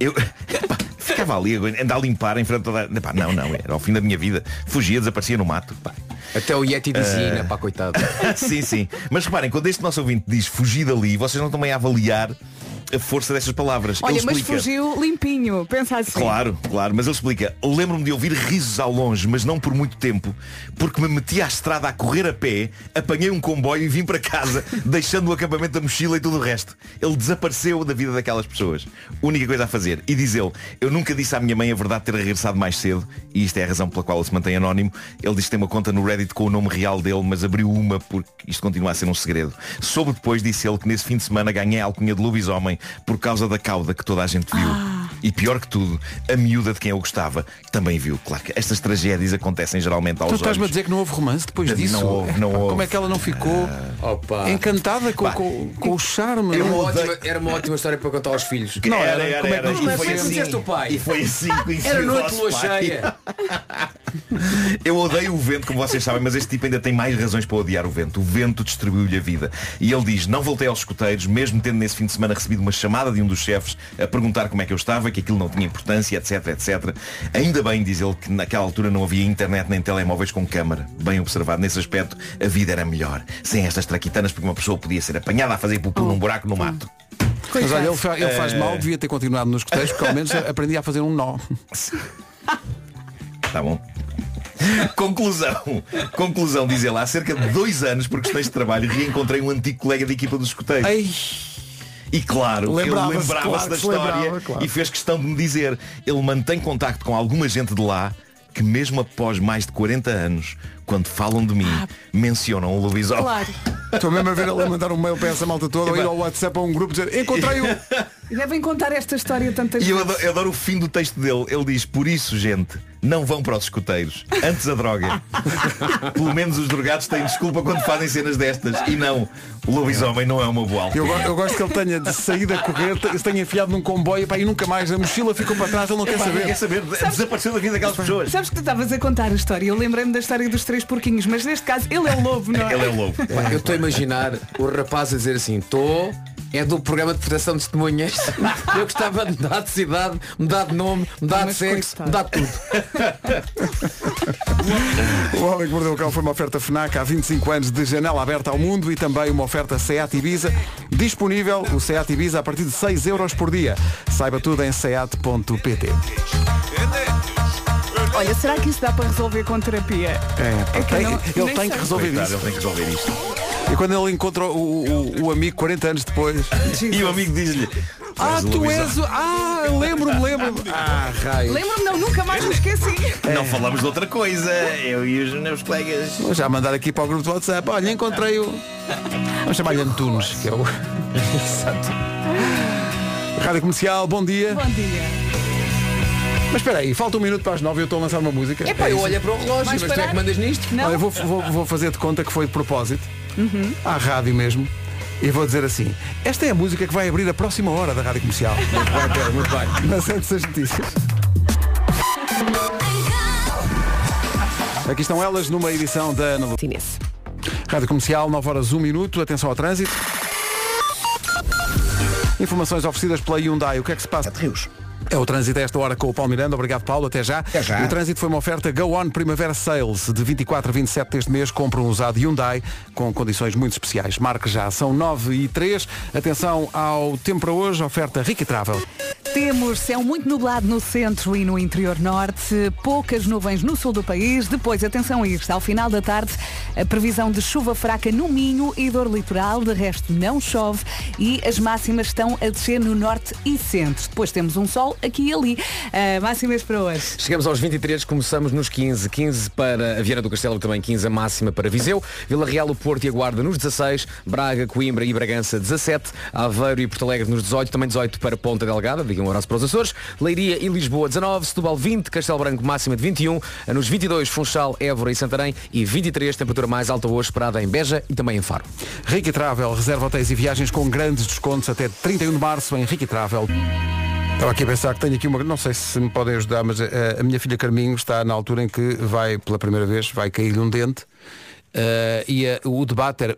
Eu pá, ficava ali, andar a limpar em frente a toda. Pá, não, não, era ao fim da minha vida. Fugia, desaparecia no mato. Pá. Até o Yeti dizia, Ah. pá, coitado. sim, sim. Mas reparem, quando este nosso ouvinte diz fugir dali, vocês não estão bem a avaliar a força destas palavras. Olha, ele mas explica. fugiu limpinho. Pensa assim. Claro, claro, mas ele explica Lembro-me de ouvir risos ao longe Mas não por muito tempo Porque me meti à estrada a correr a pé Apanhei um comboio e vim para casa Deixando o acampamento da mochila e tudo o resto Ele desapareceu da vida daquelas pessoas Única coisa a fazer E diz ele Eu nunca disse à minha mãe a verdade de ter regressado mais cedo E isto é a razão pela qual ele se mantém anónimo Ele diz que tem uma conta no Reddit com o nome real dele Mas abriu uma porque isto continua a ser um segredo Soube depois, disse ele, que nesse fim de semana Ganhei a alcunha de lobisomem Por causa da cauda que toda a gente viu e pior que tudo, a miúda de quem eu gostava também viu. Claro que estas tragédias acontecem geralmente aos Tu estás-me a olhos. dizer que não houve romance depois Não disso? houve, não houve. Como é que ela não ficou Opa. encantada com, com- com o charme? Era não uma, é? ótima, era uma ótima história para contar aos filhos. Não, era, era, era, como é que era. E foi conhecemos? assim, o pai? E foi assim que Era noite lua cheia. Eu odeio o vento, como vocês sabem, mas este tipo ainda tem mais razões para odiar o vento. O vento destruiu-lhe a vida. E ele diz, não voltei aos escuteiros, mesmo tendo nesse fim de semana recebido uma chamada de um dos chefes a perguntar como é que eu estava, que aquilo não tinha importância, etc, etc. Ainda bem, diz ele, que naquela altura não havia internet nem telemóveis com câmara. Bem observado, nesse aspecto, a vida era melhor. Sem estas traquitanas, porque uma pessoa podia ser apanhada a fazer pupu num buraco no mato. Mas olha, ele, fa- ele faz Eh. mal, devia ter continuado nos coteiros, porque ao menos aprendi a fazer um nó. Tá bom. Conclusão. Conclusão, diz ele, há cerca de dois anos, por questões de trabalho, reencontrei um antigo colega de equipa dos escuteiros. E claro, ele Lembrava-se, claro da história lembrava, claro. e fez questão de me dizer. Ele mantém contacto com alguma gente de lá que mesmo após mais de 40 anos, quando falam de mim, mencionam o lobisomem. Claro. Estou mesmo a ver ele a mandar um mail para essa malta toda ou ir ao WhatsApp a um grupo dizer encontrei o. E devem contar esta história tantas E eu vezes. adoro, eu adoro o fim do texto dele. Ele diz, por isso, gente, não vão para os escuteiros. Antes a droga. Pelo menos os drogados têm desculpa quando fazem cenas destas. E não, o lobisomem não é uma boa Eu, go- eu gosto que ele tenha de saído a correr, te- se tenha enfiado num comboio pá, e nunca mais. A mochila ficou para trás, ele não quer Epá, saber. quer saber? Desapareceu da vida daquelas pessoas. Sabes que tu estavas a contar a história, eu lembrei-me da história dos três porquinhos, mas neste caso ele é o lobo, não é? Ele é o lobo. Pá, Eu estou a imaginar o rapaz a dizer assim, estou, é do programa de proteção de testemunhas. Eu gostava de mudar de cidade, mudar de nome, mudar de Mas sexo, coitado. mudar de tudo. O Homem que Mordeu o Cão foi uma oferta FNAC há 25 anos de janela aberta ao mundo e também uma oferta SEAT Ibiza. Disponível o SEAT Ibiza a partir de 6 euros por dia. Saiba tudo em seat.pt. Olha, será que isso dá para resolver com terapia? É, É que eu tem- não- ele tem que resolver Coitado, isso. ele tem que resolver isto. E quando ele encontra o, o- o amigo 40 anos depois. E o amigo diz-lhe, Ah, "És o tu lobisomem." és o. Ah, lembro-me, lembro-me. Ah, raio. Lembro-me, não, nunca mais me esqueci. Não falamos de outra coisa, eu e os meus colegas. Vou já mandar aqui para o grupo do WhatsApp. Olha, encontrei o. Vamos chamar-lhe Antunes, que é o. Exato. Rádio Comercial, bom dia. Bom dia. Mas espera aí, falta um minuto para as nove e eu estou a lançar uma música. Epá, eu isso? olho para o relógio, Vais mas tu é parar? que mandas nisto? Não? Olha, vou, vou, vou fazer de conta que foi de propósito, Uhum. à rádio mesmo, e vou dizer assim, esta é a música que vai abrir a próxima hora da Rádio Comercial. Muito bem, Pedro, muito bem. Mas antes das notícias. Aqui estão elas numa edição da Ana Lu- Inês. Rádio Comercial, 9 horas 1 minuto, atenção ao trânsito. Informações oferecidas pela Hyundai. O que é que se passa? Rios. É o trânsito a esta hora com o Paulo Miranda. Obrigado, Paulo. Até já. Até já. O trânsito foi uma oferta Go On Primavera Sales de 24 a 27 deste mês. Compra um usado Hyundai com condições muito especiais. Marque já. São 9 e 3. Atenção ao tempo para hoje. Oferta Rica Travel. Temos céu muito nublado no centro e no interior norte, poucas nuvens no sul do país. Depois, atenção a isto, ao final da tarde, a previsão de chuva fraca no Minho e dor litoral, de resto não chove e as máximas estão a descer no norte e centro. Depois temos um sol aqui e ali. Ah, máximas para hoje. Chegamos aos 23, começamos nos 15. 15 para a Viana do Castelo, também 15 a máxima para Viseu. Vila Real, o Porto e a Guarda nos 16. Braga, Coimbra e Bragança 17. Aveiro e Porto Alegre nos 18. Também 18 para Ponta Delgada, digam um abraço para os Açores. Leiria e Lisboa 19. Setúbal 20. Castelo Branco máxima de 21. Nos 22, Funchal, Évora e Santarém. E 23, temperatura mais alta hoje esperada em Beja e também em Faro. Rica Travel. Reserva hotéis e viagens com grandes descontos até 31 de março em Rica Travel. Estava aqui a pensar que tenho aqui uma. Não sei se me podem ajudar, mas eh, a minha filha Carminho está na altura em que vai, pela primeira vez, vai cair-lhe um dente. eh, e eh, o debate era.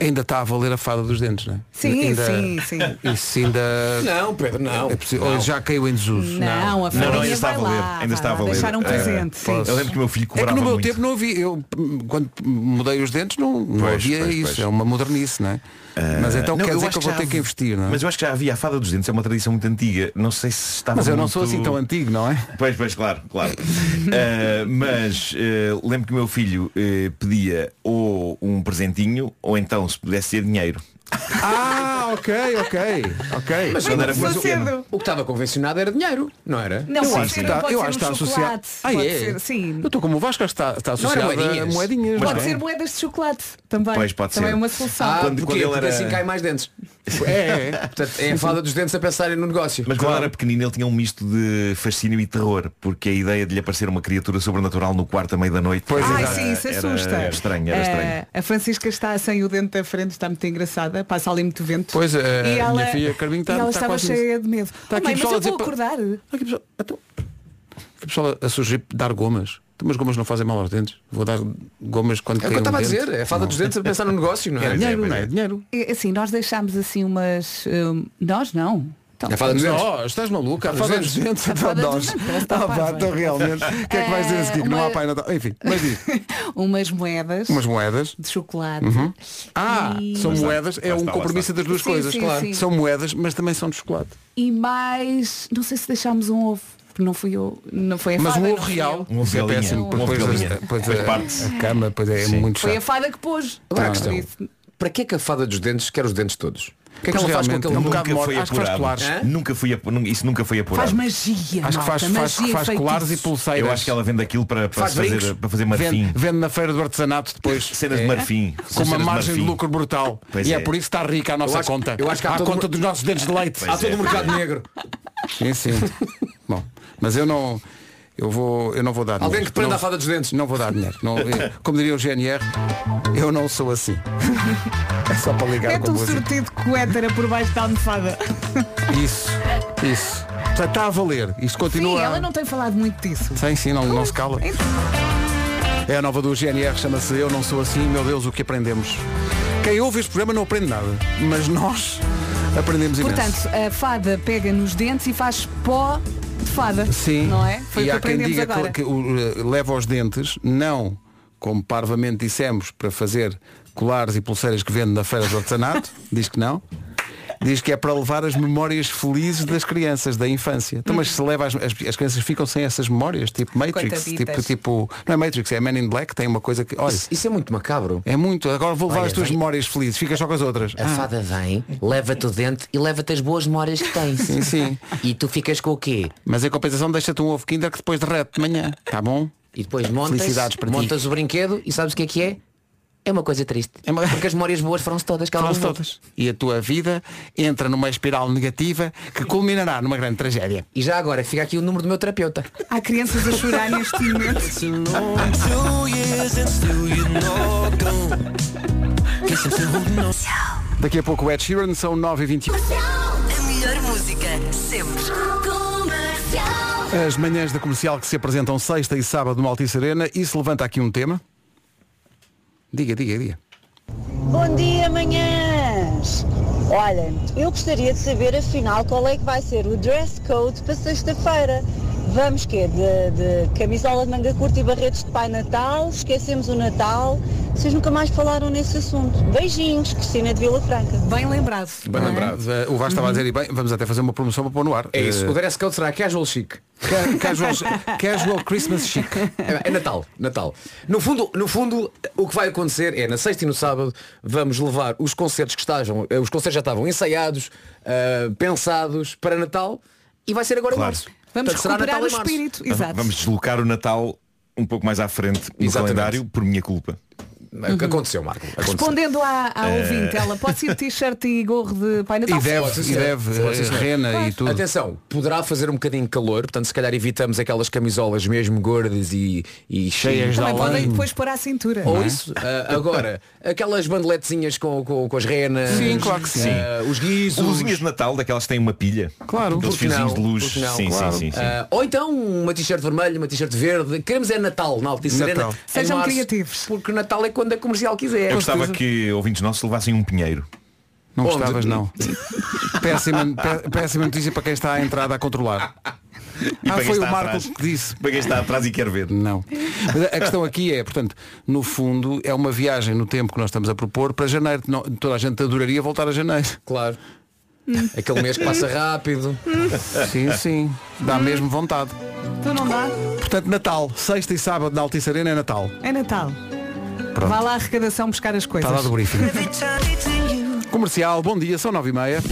Ainda está a valer a fada dos dentes, não é? Sim, ainda, sim, sim. Isso ainda. Não, Pedro, não. É possível. Não. Ou já caiu em desuso. Não, a Não, não, farinha ainda está a valer. lá. Ainda está a valer. Deixar um Eh, presente, sim. Eu lembro que o meu filho É cobrava que no meu muito. tempo não havia, eu quando mudei os dentes não, não Pois, havia pois, isso, pois. é uma modernice, não é? Mas então Não, quer eu dizer que eu vou ter que investir, não é? Mas eu acho que já havia a fada dos dentes, é uma tradição muito antiga. Não sei se estava Mas eu não muito- sou assim tão antigo, não é? Pois, pois, claro, claro. Uh, mas uh, lembro que o meu filho uh, pedia ou um presentinho ou então se pudesse ser dinheiro. Ah, ok, ok, ok. Mas, Quando era mas o- o que estava convencionado era dinheiro, não era? Não, eu acho que está, eu acho que um está associado. chocolate. Ah, é? ser, sim. Eu estou como o Vasco, acho que está, está associado a moedinhas. moedinhas. Pode não é? ser moedas de chocolate também. Pois, pode também ser. é uma solução. Ah, Quando- porquê? quando ele Porque era- assim cai mais dentes. É, é. Portanto, é a fada dos dentes a pensarem no negócio. Mas quando era pequenino ele tinha um misto de fascínio e terror, porque a ideia de lhe aparecer uma criatura sobrenatural no quarto à meia da noite Pois, Ai, exato. sim, isso era assusta. estranho, era estranho. Eh, a Francisca está sem o dente da frente, está muito engraçada, passa ali muito vento. Pois, eh, E a ela- minha filha Carminho está- e ela está estava quase cheia de medo. Está oh, aqui mãe, mas pessoal a eu vou acordar. Aqui pessoal, então, aqui pessoal a sugerir dar gomas. Então, Mas gomas não fazem mal aos dentes. Vou dar gomas quando É o que eu um estava a dente. dizer, é a fada dos dentes a pensar no negócio, não É é? dinheiro, não é? é. Dinheiro. E, Assim, nós deixámos assim umas. hum, nós não. Então, É a fada dos dentes. Não, estás maluca, a dos fada dentes. dos dentes. A então nós. Ah, pá, então realmente. O que é que vais dizer a seguir? Que não há pai Natal. Enfim, mas diz. umas moedas Umas moedas. de chocolate. Ah, E- são moedas, é um compromisso das duas Sim, coisas, sim, claro. sim. São moedas, mas também são de chocolate. E mais. Não sei se deixámos um ovo. Porque não fui eu. Não foi a Mas fada. um não ovo fui real. Um ovo é péssimo, Um depois, a, parte. a cama depois é Sim. muito Foi a chato. fada que pôs. Agora a questão. Para que é que a fada dos dentes quer os dentes todos? Que é que ela faz com aquele nunca bocado de foi acho que faz apurado. colares. Nunca foi, apu- nu- isso nunca foi apurado. Faz magia. Acho que faz, malta, faz, magia faz colares e pulseiras. Eu acho que ela vende aquilo para, para, Faz fazer, brincos. para fazer marfim. Vende, vende na feira do artesanato depois. Cenas de É. marfim. Com uma de margem de lucro brutal. Pois e é. é. por isso que está rica a nossa acho- conta. eu acho que há todo conta dos nossos dentes de leite. Há todo um mercado negro. Sim, sim. Bom, mas eu não. Eu vou, eu não vou dar Alguém dinheiro. que prenda não, a fada dos dentes. Não vou dar dinheiro. Não, eu- como diria o GNR, eu não sou assim. É só para ligar É com tão você. sortido que o hétero por baixo da almofada. Isso, isso. Portanto, está a valer. Isto continua. Sim, ela não tem falado muito disso. Sim, sim, não, não se cala. É a nova do GNR, chama-se Eu Não Sou Assim, meu Deus, o que aprendemos. Quem ouve este programa não aprende nada, mas nós aprendemos imenso. Portanto, a fada pega nos dentes e faz pó fada. Sim. Não é? Foi e o que há quem diga agora. que, que eh, leva aos dentes, não como parvamente dissemos, para fazer colares e pulseiras que vende na feira do artesanato, diz que não. Diz que é para levar as memórias felizes das crianças, da infância. Então, mas se leva as, as, as crianças ficam sem essas memórias, tipo Matrix, tipo, tipo. Não é Matrix, é Man in Black, tem uma coisa que. Olha, Isso, isso é muito macabro. é muito. Agora vou levar Olha, as tuas vem- memórias felizes, fica só com as outras. A fada vem, leva-te o dente e leva-te as boas memórias que tens. Sim, sim. E tu ficas com o quê? Mas em compensação deixa-te um ovo Kinder que depois derrete de manhã, tá bom? E depois montas, Felicidades para ti. montas o brinquedo e sabes o que é que é? É uma coisa triste. Porque as memórias boas foram-se todas. que ela Falam-se levou. todas. E a tua vida entra numa espiral negativa que culminará numa grande tragédia. E já agora, fica aqui o número do meu terapeuta. Há crianças a chorar neste momento. Daqui a pouco o Ed Sheeran, são 9h21. A melhor música sempre. As manhãs da comercial que se apresentam sexta e sábado no Altice Arena e se levanta aqui um tema. Diga, diga, diga. Bom dia, manhãs! Olha, eu gostaria de saber afinal qual é que vai ser o dress code para sexta-feira. Vamos quê? De, de camisola de manga curta e barretes de Pai Natal? Esquecemos o Natal? Vocês nunca mais falaram nesse assunto. Beijinhos, Cristina de Vila Franca. Bem lembrado. Bem lembrado. Eh, O Vasco estava a dizer, e bem, vamos até fazer uma promoção para pôr no ar. É isso. Eh, O dress code será casual chic. ca- casual, casual Christmas chic. É, é Natal, Natal. No fundo, no fundo, o que vai acontecer é na sexta e no sábado vamos levar os concertos que estejam, eh, os concertos já estavam ensaiados, ah, pensados para Natal e vai ser agora Claro. em março. Vamos Portanto, recuperar o espírito. Exato. Vamos deslocar o Natal um pouco mais à frente no Exatamente. calendário por minha culpa. Aconteceu, Marco. Aconteceu. Respondendo à, à Eh. ouvinte, ela pode ir t-shirt e gorro de Pai Natal? E deve, e deve, eh, rena e tudo. Atenção, poderá fazer um bocadinho de calor, portanto se calhar evitamos aquelas camisolas mesmo gordas e, e Cheias de. Também podem além. depois pôr à cintura. Ou não é? isso, ah, agora, aquelas bandeletezinhas com, com, com as renas, Sim, claro que sim. ah, os guizos. Luzinhas de Natal, daquelas que têm uma pilha. Claro. Aqueles Porque não? fiozinhos de luz. Porque não? Sim, Claro. sim, sim, sim. Ah, ou então uma t-shirt vermelha, uma t-shirt verde. Queremos é Natal na Altice Natal. Arena. em Sejam março, criativos. Porque Natal é quando a comercial quiser. Eu gostava que ouvintes nossos levassem um pinheiro. Não Onde? gostavas, não. péssima, pé- péssima notícia para quem está à entrada a controlar. E Ah, para quem foi o está Marco atrás? que disse. Para quem está atrás e quer ver. Não. Mas a questão aqui é, portanto, no fundo, é uma viagem no tempo que nós estamos a propor para janeiro. Não, toda a gente adoraria voltar a janeiro. Claro. Aquele mês que passa rápido. Sim, sim. Dá mesmo vontade. Tu não dá? Portanto, Natal, sexta e sábado na Altice Arena é Natal. É Natal. Pronto. Vá lá à arrecadação buscar as coisas. Está dado o briefing. Comercial, bom dia, são nove e meia.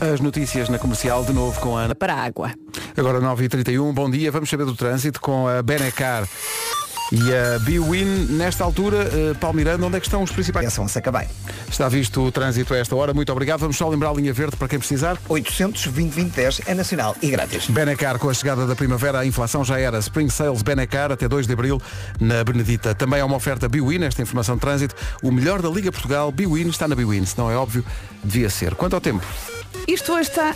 As notícias na comercial, de novo com a Ana. Para a água. Agora 9h31, bom dia, vamos saber do trânsito com a Benecar e a Biwin. Nesta altura, eh, Paulo Miranda, onde é que estão os principais? Atenção-se, acabei. Está visto o trânsito a esta hora, muito obrigado. Vamos só lembrar a linha verde para quem precisar. 820 é nacional e grátis. Benecar, com a chegada da primavera, a inflação já era Spring Sales Benecar até 2 de Abril na Benedita. Também há uma oferta Biwin, esta informação de trânsito. O melhor da Liga Portugal, Biwin, está na Biwin. Se não é óbvio, devia ser. Quanto ao tempo? Isto hoje está.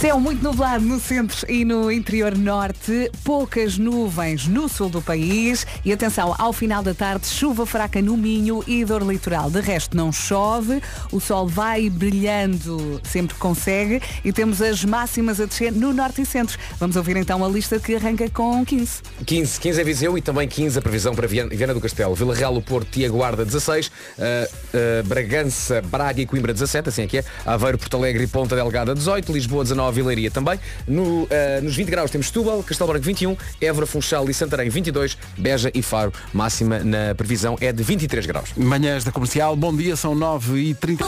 Céu muito nublado no centro e no interior norte, poucas nuvens no sul do país e atenção, ao final da tarde, chuva fraca no Minho e dor litoral. De resto não chove, o sol vai brilhando sempre que consegue e temos as máximas a descer no norte e centro. Vamos ouvir então a lista que arranca com 15. 15, 15 é Viseu e também 15 a previsão para Viana, do Castelo. Vila Real, o Porto e a Guarda 16, ah, ah, Bragança, Braga e Coimbra 17, assim é que é. Aveiro, Porto Alegre e Ponta Delgada 18. 18, Lisboa 19 e Leiria também. No, eh, nos 20 graus temos Setúbal, Castelo Branco 21, Évora, Funchal e Santarém 22, Beja e Faro. Máxima na previsão é de 23 graus. Manhãs da Comercial, bom dia, são 9h30.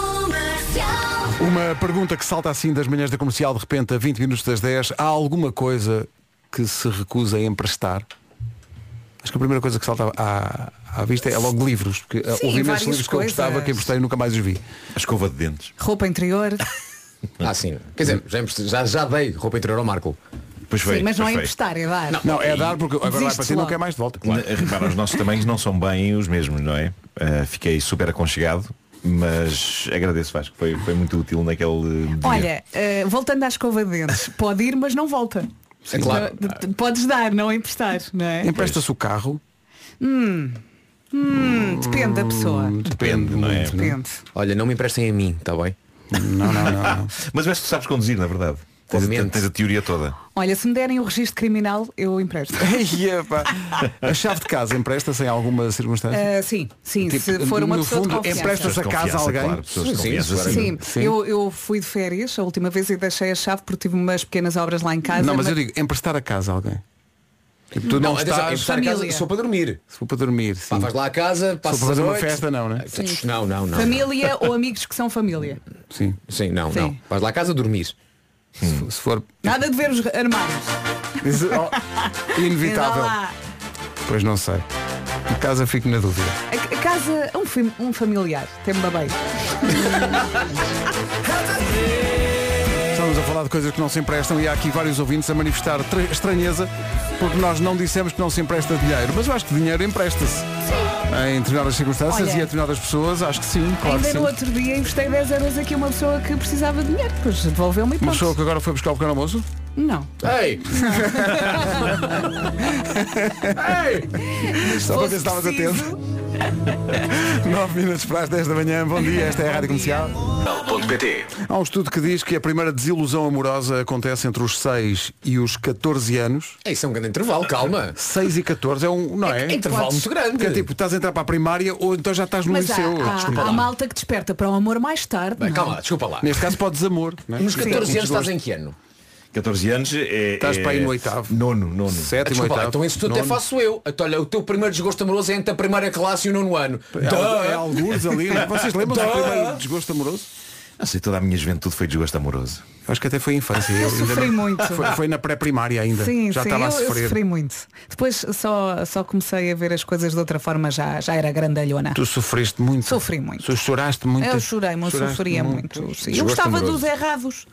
Uma pergunta que salta assim das manhãs da comercial de repente a 20 minutos das 10. Há alguma coisa que se recusa a emprestar? Acho que a primeira coisa que salta à, à vista é logo livros, porque uh, Sim, houve imensos livros que eu gostava, coisas. que emprestei e nunca mais os vi. A escova de dentes. Roupa interior. Ah, sim. Quer dizer, já, emprestei- já, já dei roupa interior ao Marco. Pois Sim, mas não é emprestar, é dar. Não, é dar porque agora vai Desiste para ti e não logo. quer mais de volta. N- Repara, os nossos tamanhos não são bem os mesmos, não é? Uh, fiquei super aconchegado, mas agradeço, Vasco, foi, foi muito útil naquele dia. Olha, eh, voltando à escova de dentes, pode ir, mas não volta. É claro. P- Podes dar, não emprestar, não é? Empresta-se o carro. Hum, hum, depende da pessoa. Depende, não é? Depende. Olha, não me emprestem a mim, está bem? Não, não, não. não. Mas vês que tu sabes conduzir, na verdade. Tens, Mente. tens a teoria toda. Olha, se me derem o registro criminal, eu empresto. Ei, epá. a chave de casa empresta-se em alguma circunstância? Eh, sim, sim, Tipo, se for uma no pessoa de fundo, confiança. empresta-se a casa a alguém. claro, de Sim, sim, sim. Sim, Sim. Eu, eu fui de férias a última vez e deixei a chave porque tive umas pequenas obras lá em casa. Não, mas eu digo, emprestar a casa a alguém. Tipo, tu não, atenção, estás. emprestar a casa Família. só para dormir. Se for para dormir, sim. Pá, vais lá a casa, passas for para fazer a uma noite. festa, não, né? Não, não, não. Família ou amigos que são família. Sim. Sim, não, Sim. não. Vais lá a casa dormir. Se, se for Nada de ver os armários. Isso, oh, inevitável. Anda lá. Pois não sei. Em casa fico na dúvida. A, a casa, um, fam- um familiar, tem babei. Falar de coisas que não se emprestam e há aqui vários ouvintes a manifestar tra- estranheza porque nós não dissemos que não se empresta dinheiro. Mas eu acho que dinheiro empresta-se. Em determinadas circunstâncias Olha. e a determinadas pessoas, acho que sim, claro que Ainda no sim. outro dia investei 10 euros aqui a uma pessoa que precisava de dinheiro. Depois devolveu-me e Uma pessoa que agora foi buscar o pequeno almoço? Não. Ei! Ei! Só para ver se estavas atento. 9 minutos para as 10 da manhã. Bom dia, esta é a Rádio Comercial. .pt Há um estudo que diz que a primeira desilusão amorosa acontece entre os 6 e os 14 anos. Isso é um grande intervalo, calma. 6 e 14 é um, não é? É intervalo muito grande. Que é tipo, estás a entrar para a primária ou então já estás no Mas há, liceu. há, Desculpa há lá. malta que desperta para o amor mais tarde. Bem, é? calma lá, desculpa lá. Neste caso pode desamor. Não é? Nos Sim. 14 anos estás em que ano? 14 anos é. Estás é- para aí no oitavo. Nono, nono. Sétimo, Desculpa lá, oitavo. então isso tu até faço eu. Então, olha, o teu primeiro desgosto amoroso é entre a primeira classe e o nono ano. É, é alguns ali. é? Vocês lembram do primeiro desgosto amoroso? Não sei, toda a minha juventude foi desgosto amoroso. Acho que até foi infância. Eu ainda sofri não- muito. Foi, foi na pré-primária ainda. Sim, já sim, estava eu, a eu sofrer. sofri muito. Depois só, só comecei a ver as coisas de outra forma, já, já era grandalhona. Tu sofreste muito. Sofri muito. Tu choraste muito. Eu chorei, mas sofria muito. sim. Eu gostava amoroso. dos errados.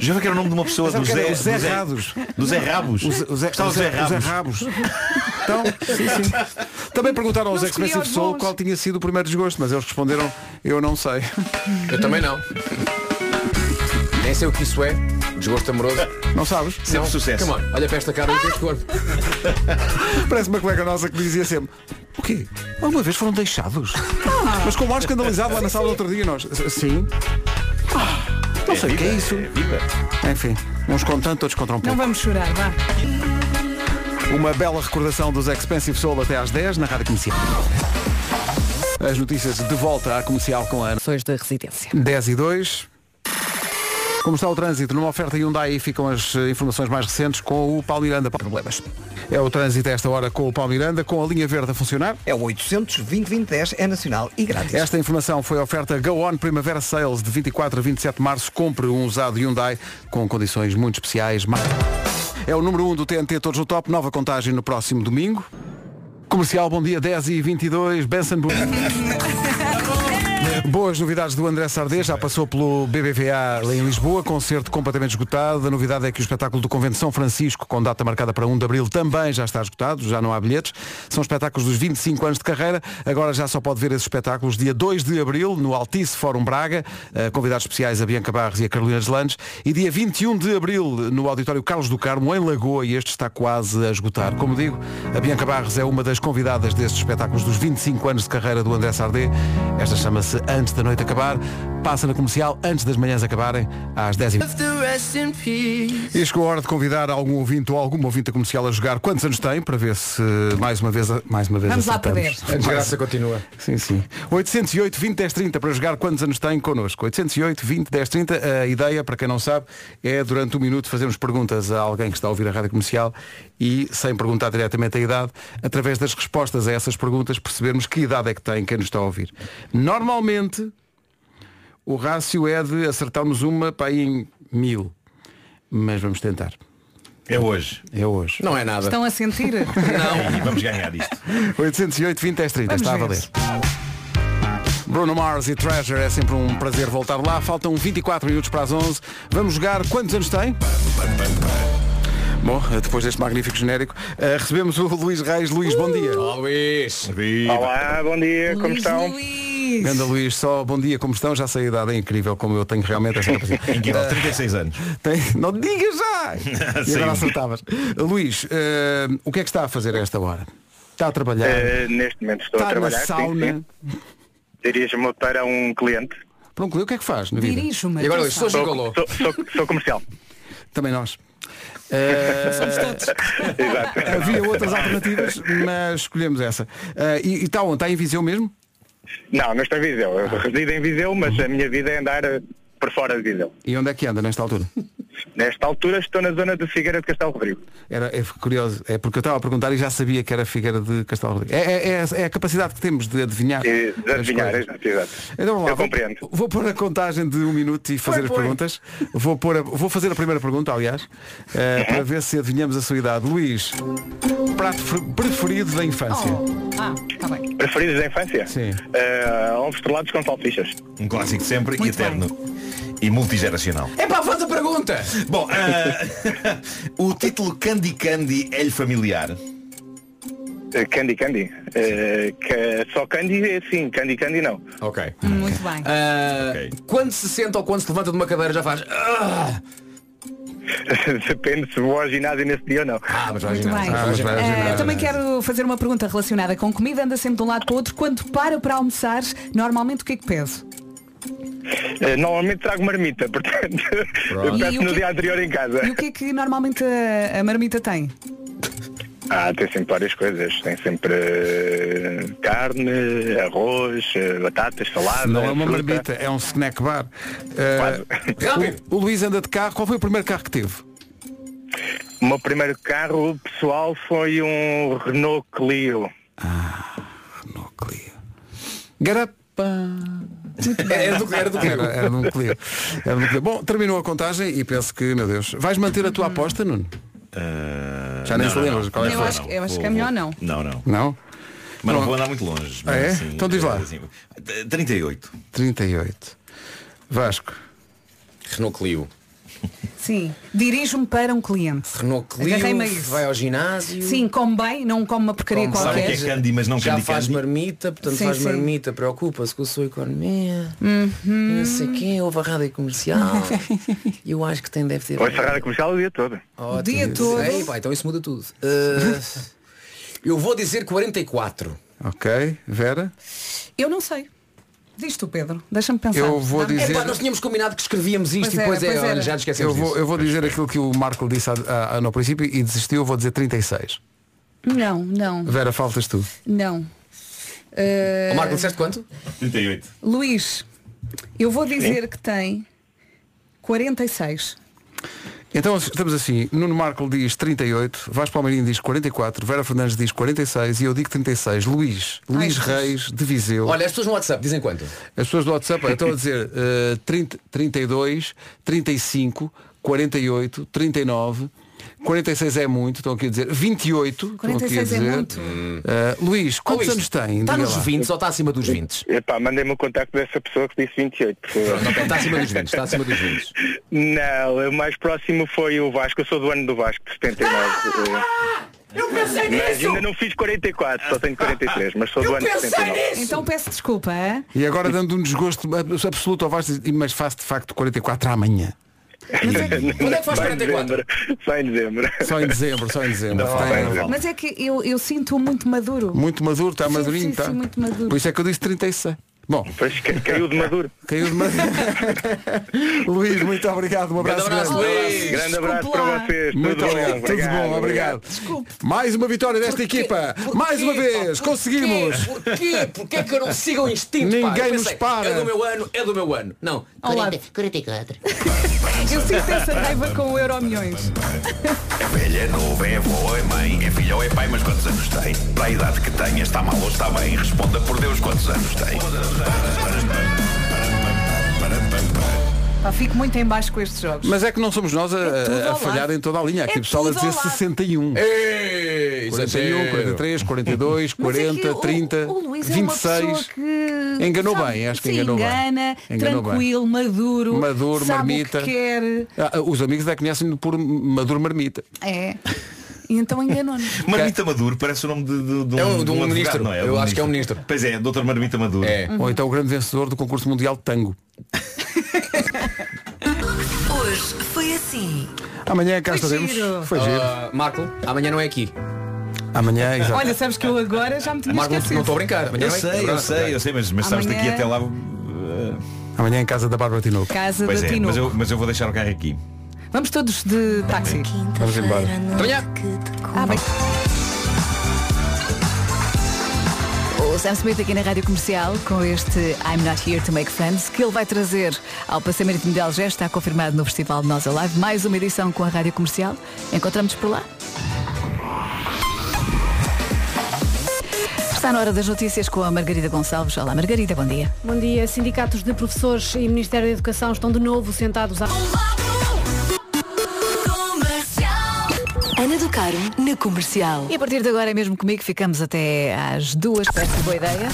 Já viu que era o nome de uma pessoa do Sabe Zé, do Zé Zé Rados. Do Zé Rabos. Os, os, Gostava os, do Zé os Zé Rabos. Rabos. Então, sim, sim. Também perguntaram aos os Soul qual tinha sido o primeiro desgosto, mas eles responderam, eu não sei. Eu também não. Nem sei o que isso é. Desgosto amoroso. Não sabes? Sempre Não. sucesso. Come on, olha para esta cara e este corpo. Parece uma colega nossa que dizia sempre, o quê? Alguma vez foram deixados? Mas com o ar escandalizado lá na sala do outro dia nós. Sim. Não sei o que é isso. É vida. Enfim, uns com tanto, outros contra um Não pouco. vamos chorar, vá. Uma bela recordação dos Expensive Soul até às 10 na Rádio Comercial. As notícias de volta à comercial com a Ana. Pessoas da residência. 10 e 2. Como está o trânsito? Numa oferta Hyundai ficam as eh, informações mais recentes com o Paulo Miranda. Problemas. É o trânsito a esta hora com o Paulo Miranda, com a linha verde a funcionar. É o 800 2010 é nacional e grátis. Esta informação foi a oferta Go On Primavera Sales de 24 a 27 de março. Compre um usado Hyundai com condições muito especiais. É o número 1 do TNT Todos no Top. Nova contagem no próximo domingo. Comercial, bom dia, 10 e 22 Benson Bu- Boas novidades do André Sardê, já passou pelo BBVA em Lisboa, concerto completamente esgotado. A novidade é que o espetáculo do Convento São Francisco, com data marcada para 1 de Abril, também já está esgotado, já não há bilhetes. São espetáculos dos 25 anos de carreira, agora já só pode ver esses espetáculos dia 2 de Abril, no Altice Fórum Braga, Eh, convidados especiais a Bianca Barros e a Carolina Deslandes, e dia 21 de Abril, no Auditório Carlos do Carmo, em Lagoa, e este está quase a esgotar. Como digo, a Bianca Barros é uma das convidadas destes espetáculos dos 25 anos de carreira do André Sardé. Esta chama-se antes da noite acabar. Passa na comercial antes das manhãs acabarem, às 10 h E chegou a hora de convidar algum ouvinte ou alguma ouvinte comercial a jogar quantos anos tem, para ver se mais uma vez, mais uma vez Vamos lá acertamos. perder. A desgraça continua. Sim, sim. 808 20 10 30 para jogar quantos anos tem connosco. 808 20 10 30. A ideia, para quem não sabe, é durante um minuto fazermos perguntas a alguém que está a ouvir a rádio comercial e, sem perguntar diretamente a idade, através das respostas a essas perguntas, percebermos que idade é que tem quem nos está a ouvir. Normalmente, o rácio é de acertarmos uma para aí em mil. Mas vamos tentar. É hoje. É hoje. Não é nada. Estão a sentir? Não. E vamos ganhar isto. 808 20 10 30. Vamos Está a valer. Bruno Mars e Treasure, é sempre um prazer voltar lá. Faltam 24 minutos para as 11. Vamos jogar. Quantos anos tem? Bom, depois deste magnífico genérico, eh, recebemos o Luís Reis. Luís, bom dia. Olá, Luís. Olá, bom dia, como estão? Luís. Ganda Luís, só bom dia, como estão? Já sei a idade, é incrível como eu tenho realmente essa capacidade. Incrível, 36 anos. Tem- Não digas já! E agora acertavas. Luís, eh, o que é que está a fazer a esta hora? Está a trabalhar? Eh, neste momento estou está a trabalhar. na sauna? Dirijo-me para um cliente. Pronto, o que é que faz na vida? Dirijo-me. E agora, Luís, sou. Sou, sou, sou comercial. Também nós. Eh, Exato. havia outras alternativas, mas escolhemos essa. Eh, e e está onde? Está em Viseu mesmo? Não, não estou em Viseu. Eu resido em Viseu, mas a minha vida é andar por fora de Viseu. E onde é que anda nesta altura? Nesta altura estou na zona de Figueira de Castelo Rodrigo. Era, é curioso, é porque eu estava a perguntar e já sabia que era Figueira de Castelo Rodrigues. É, é- é- é a capacidade que temos de adivinhar. E de adivinhar, exato, exato. Então vamos lá, Eu vou, compreendo. vou pôr a contagem de um minuto e fazer Põe, as põe. perguntas. Vou, pôr a- vou fazer a primeira pergunta, aliás, eh, Uhum. para ver se adivinhamos a sua idade. Luís, prato pre- preferido da infância? Ah, está bem. Preferidos da infância? Sim. Eh, ovos estrelados com salsichas. Um clássico sempre e eterno. E multigeracional. É para faz a pergunta. Bom, ah, o título Candy Candy é-lhe familiar. Eh, candy Candy. Que só Candy, sim. Candy Candy não. Ok. Muito bem. Ah, Ok. Quando se senta ou quando se levanta de uma cadeira já faz. Ah, Depende se vou ao ginásio nesse dia ou não. Ah, mas vai Muito ginásio, bem. mas Eh, também quero fazer uma pergunta relacionada com comida. Anda sempre de um lado para o outro. Quando para para almoçar, normalmente o que é que peso? Eh, Normalmente trago marmita, portanto, eu peço no que- dia anterior em casa. E o que é que normalmente a, a marmita tem? Ah, tem sempre várias coisas. Tem sempre eh, carne, arroz, eh, batatas, salada. Não é uma fruta. marmita, é um snack bar. Quase. o, o Luís anda de carro. Qual foi o primeiro carro que teve? O meu primeiro carro pessoal foi um Renault Clio. Renault Clio. Garapa. Era do, era do Era, Clio. era de um Clio. Era de um Clio. Bom, terminou a contagem e penso que, meu Deus, vais manter a tua aposta, Nuno? Ah, Já nem não, se lembras não. qual é que Eu acho que- eu acho Vou- que é melhor não. Não, não. Não? Mas não Não. vou andar muito longe. Ah, é? assim, Então diz lá. assim, 38. 38. Vasco. Renault Clio. Sim. Dirijo-me para um cliente. Renault Clio, vai ao ginásio. Sim, come bem, não come uma porcaria Come, Sabe o qualquer. que é candy, mas não já candy faz candy? marmita, portanto Sim, faz sim. marmita, preocupa-se com a sua economia. Uhum. Não sei quem, houve a rádio comercial. E eu acho que tem deve ter. Encerrar a comercial o dia todo. Ótimo. dia todo. Ei, pá, então isso muda tudo. Uh, eu vou dizer 44. Ok. Vera? Eu não sei. Diz tu, Pedro. Deixa-me pensar. Eu vou Dá-me- dizer- nós tínhamos combinado que escrevíamos isto Pois e depois era, é, pois olha, era. já nos esquecemos Eu vou, disso. eu vou dizer aquilo que o Marco disse a- a- a- no princípio e desistiu, eu vou dizer 36. Não, não, Vera, faltas tu. não. Eh, Ó, Marco, disseste quanto? 38. Luís, eu vou dizer que tem 46. Então estamos assim, Nuno Marco diz 38, Vasco Palmeirinho diz 44, Vera Fernandes diz 46 e eu digo 36. Luís, Luís Ai, Reis, de Viseu. Olha, as pessoas no WhatsApp dizem quanto? As pessoas do WhatsApp estão a dizer eh, 30, 32, 35, 48, 39, 46 é muito, estão aqui a dizer 28, estão aqui a 46 é dizer. muito. Eh, Luís, quantos Luís, anos tem? Está nos lá. 20 ou está acima dos 20? Epá, mandei-me o contacto dessa pessoa que disse 28, por favor. Não, está acima dos 20, está acima dos 20. Não, o mais próximo foi o Vasco. Eu sou do ano do Vasco, de 79. Eu pensei Mas ainda não fiz 44, só tenho 43, mas sou do ano de 79. Então peço desculpa, é? E agora dando um desgosto absoluto ao Vasco, mas faço de facto 44 amanhã. Quando é que faz Só em 44? dezembro. Só em dezembro. Só em dezembro, só em dezembro. Não, vai, vai. Mas é que eu, eu sinto muito maduro. Muito maduro, está madurinho, está. Por isso é que eu disse 36. Bom. Depois ca- caiu de maduro. Caiu de maduro. Luís, muito obrigado. Um abraço Grande abraço, grande. Luís. Grande abraço para vocês. Tudo Muito bom, obrigado. Tudo obrigado, bom, obrigado. Mais uma vitória desta equipa. Mais uma vez, conseguimos. Porquê? Porquê que eu não sigo o instinto? Ninguém Eu nos pensei, para. É do meu ano, é do meu ano. Não. Ao lado. 44. Eu sinto essa raiva com o Euro Milhões. É velha, é nova, é avó, é mãe, é filha ou é pai, mas quantos anos tem? Para a idade que tem, está mal ou está bem? Responda por Deus quantos anos tem. Pá, fico muito em baixo com estes jogos. Mas é que não somos nós a, É tudo a- ao falhar lado. em toda a linha. Aqui É o pessoal a tudo ao dizer lado. 61. Ei, 41, exagero. 43, 42, Mas é que 40, o- 30, o Luís é uma 26. pessoa que Enganou sabe, bem, acho que se enganou bem. engana, Enganou bem. tranquilo, maduro, Maduro, sabe marmita. o que quer. Ah, os amigos da conhecem por Maduro Marmita. É. E então enganou-nos. Marmita Maduro parece o nome de, de, de É um- um, de um advogado, ministro. não é? Eu Um acho que é um ministro. Pois é, Dr. Marmita Maduro. É. Ou então o grande vencedor do concurso mundial de tango. Hoje foi assim. Amanhã cá Foi estaremos. giro. Foi giro. Ah, Marco, amanhã não é aqui. Amanhã, exato. Olha, sabes que eu agora já me tinha Marco, não esquecido. estou a brincar. Amanhã Eu não é sei, eu sei, eu sei, mas, mas sabes Amanhã- daqui até lá. uh, Amanhã em casa da Bárbara Tinoco. Casa Pois da é, Tino. mas eu, mas eu vou deixar o carro aqui. Vamos todos de táxi. Vamos embora. Amanhã. Ah, bem. O Sam Smith aqui na Rádio Comercial com este I'm Not Here to Make Friends que ele vai trazer ao Passeio Marítimo de Algés, está confirmado no Festival de Nós Alive, mais uma edição com a Rádio Comercial. Encontramos por lá. Está na hora das notícias com a Margarida Gonçalves. Olá Margarida, bom dia. Bom dia. Sindicatos de professores e Ministério da Educação estão de novo sentados à... Ana do Caro, na Comercial. E a partir de agora é mesmo comigo, ficamos até às duas, parece boa ideia.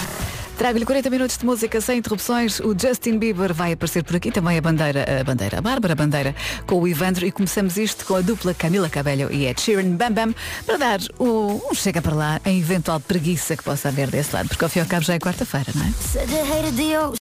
Trago-lhe 40 minutos de música sem interrupções. O Justin Bieber vai aparecer por aqui, também a bandeira, a bandeira, a Bárbara Bandeira, com o Ivandro. E começamos isto com a dupla Camila Cabello e Ed Sheeran Bam Bam, para dar o, um chega para lá em eventual preguiça que possa haver desse lado, porque ao fim e ao cabo já é quarta-feira, não é?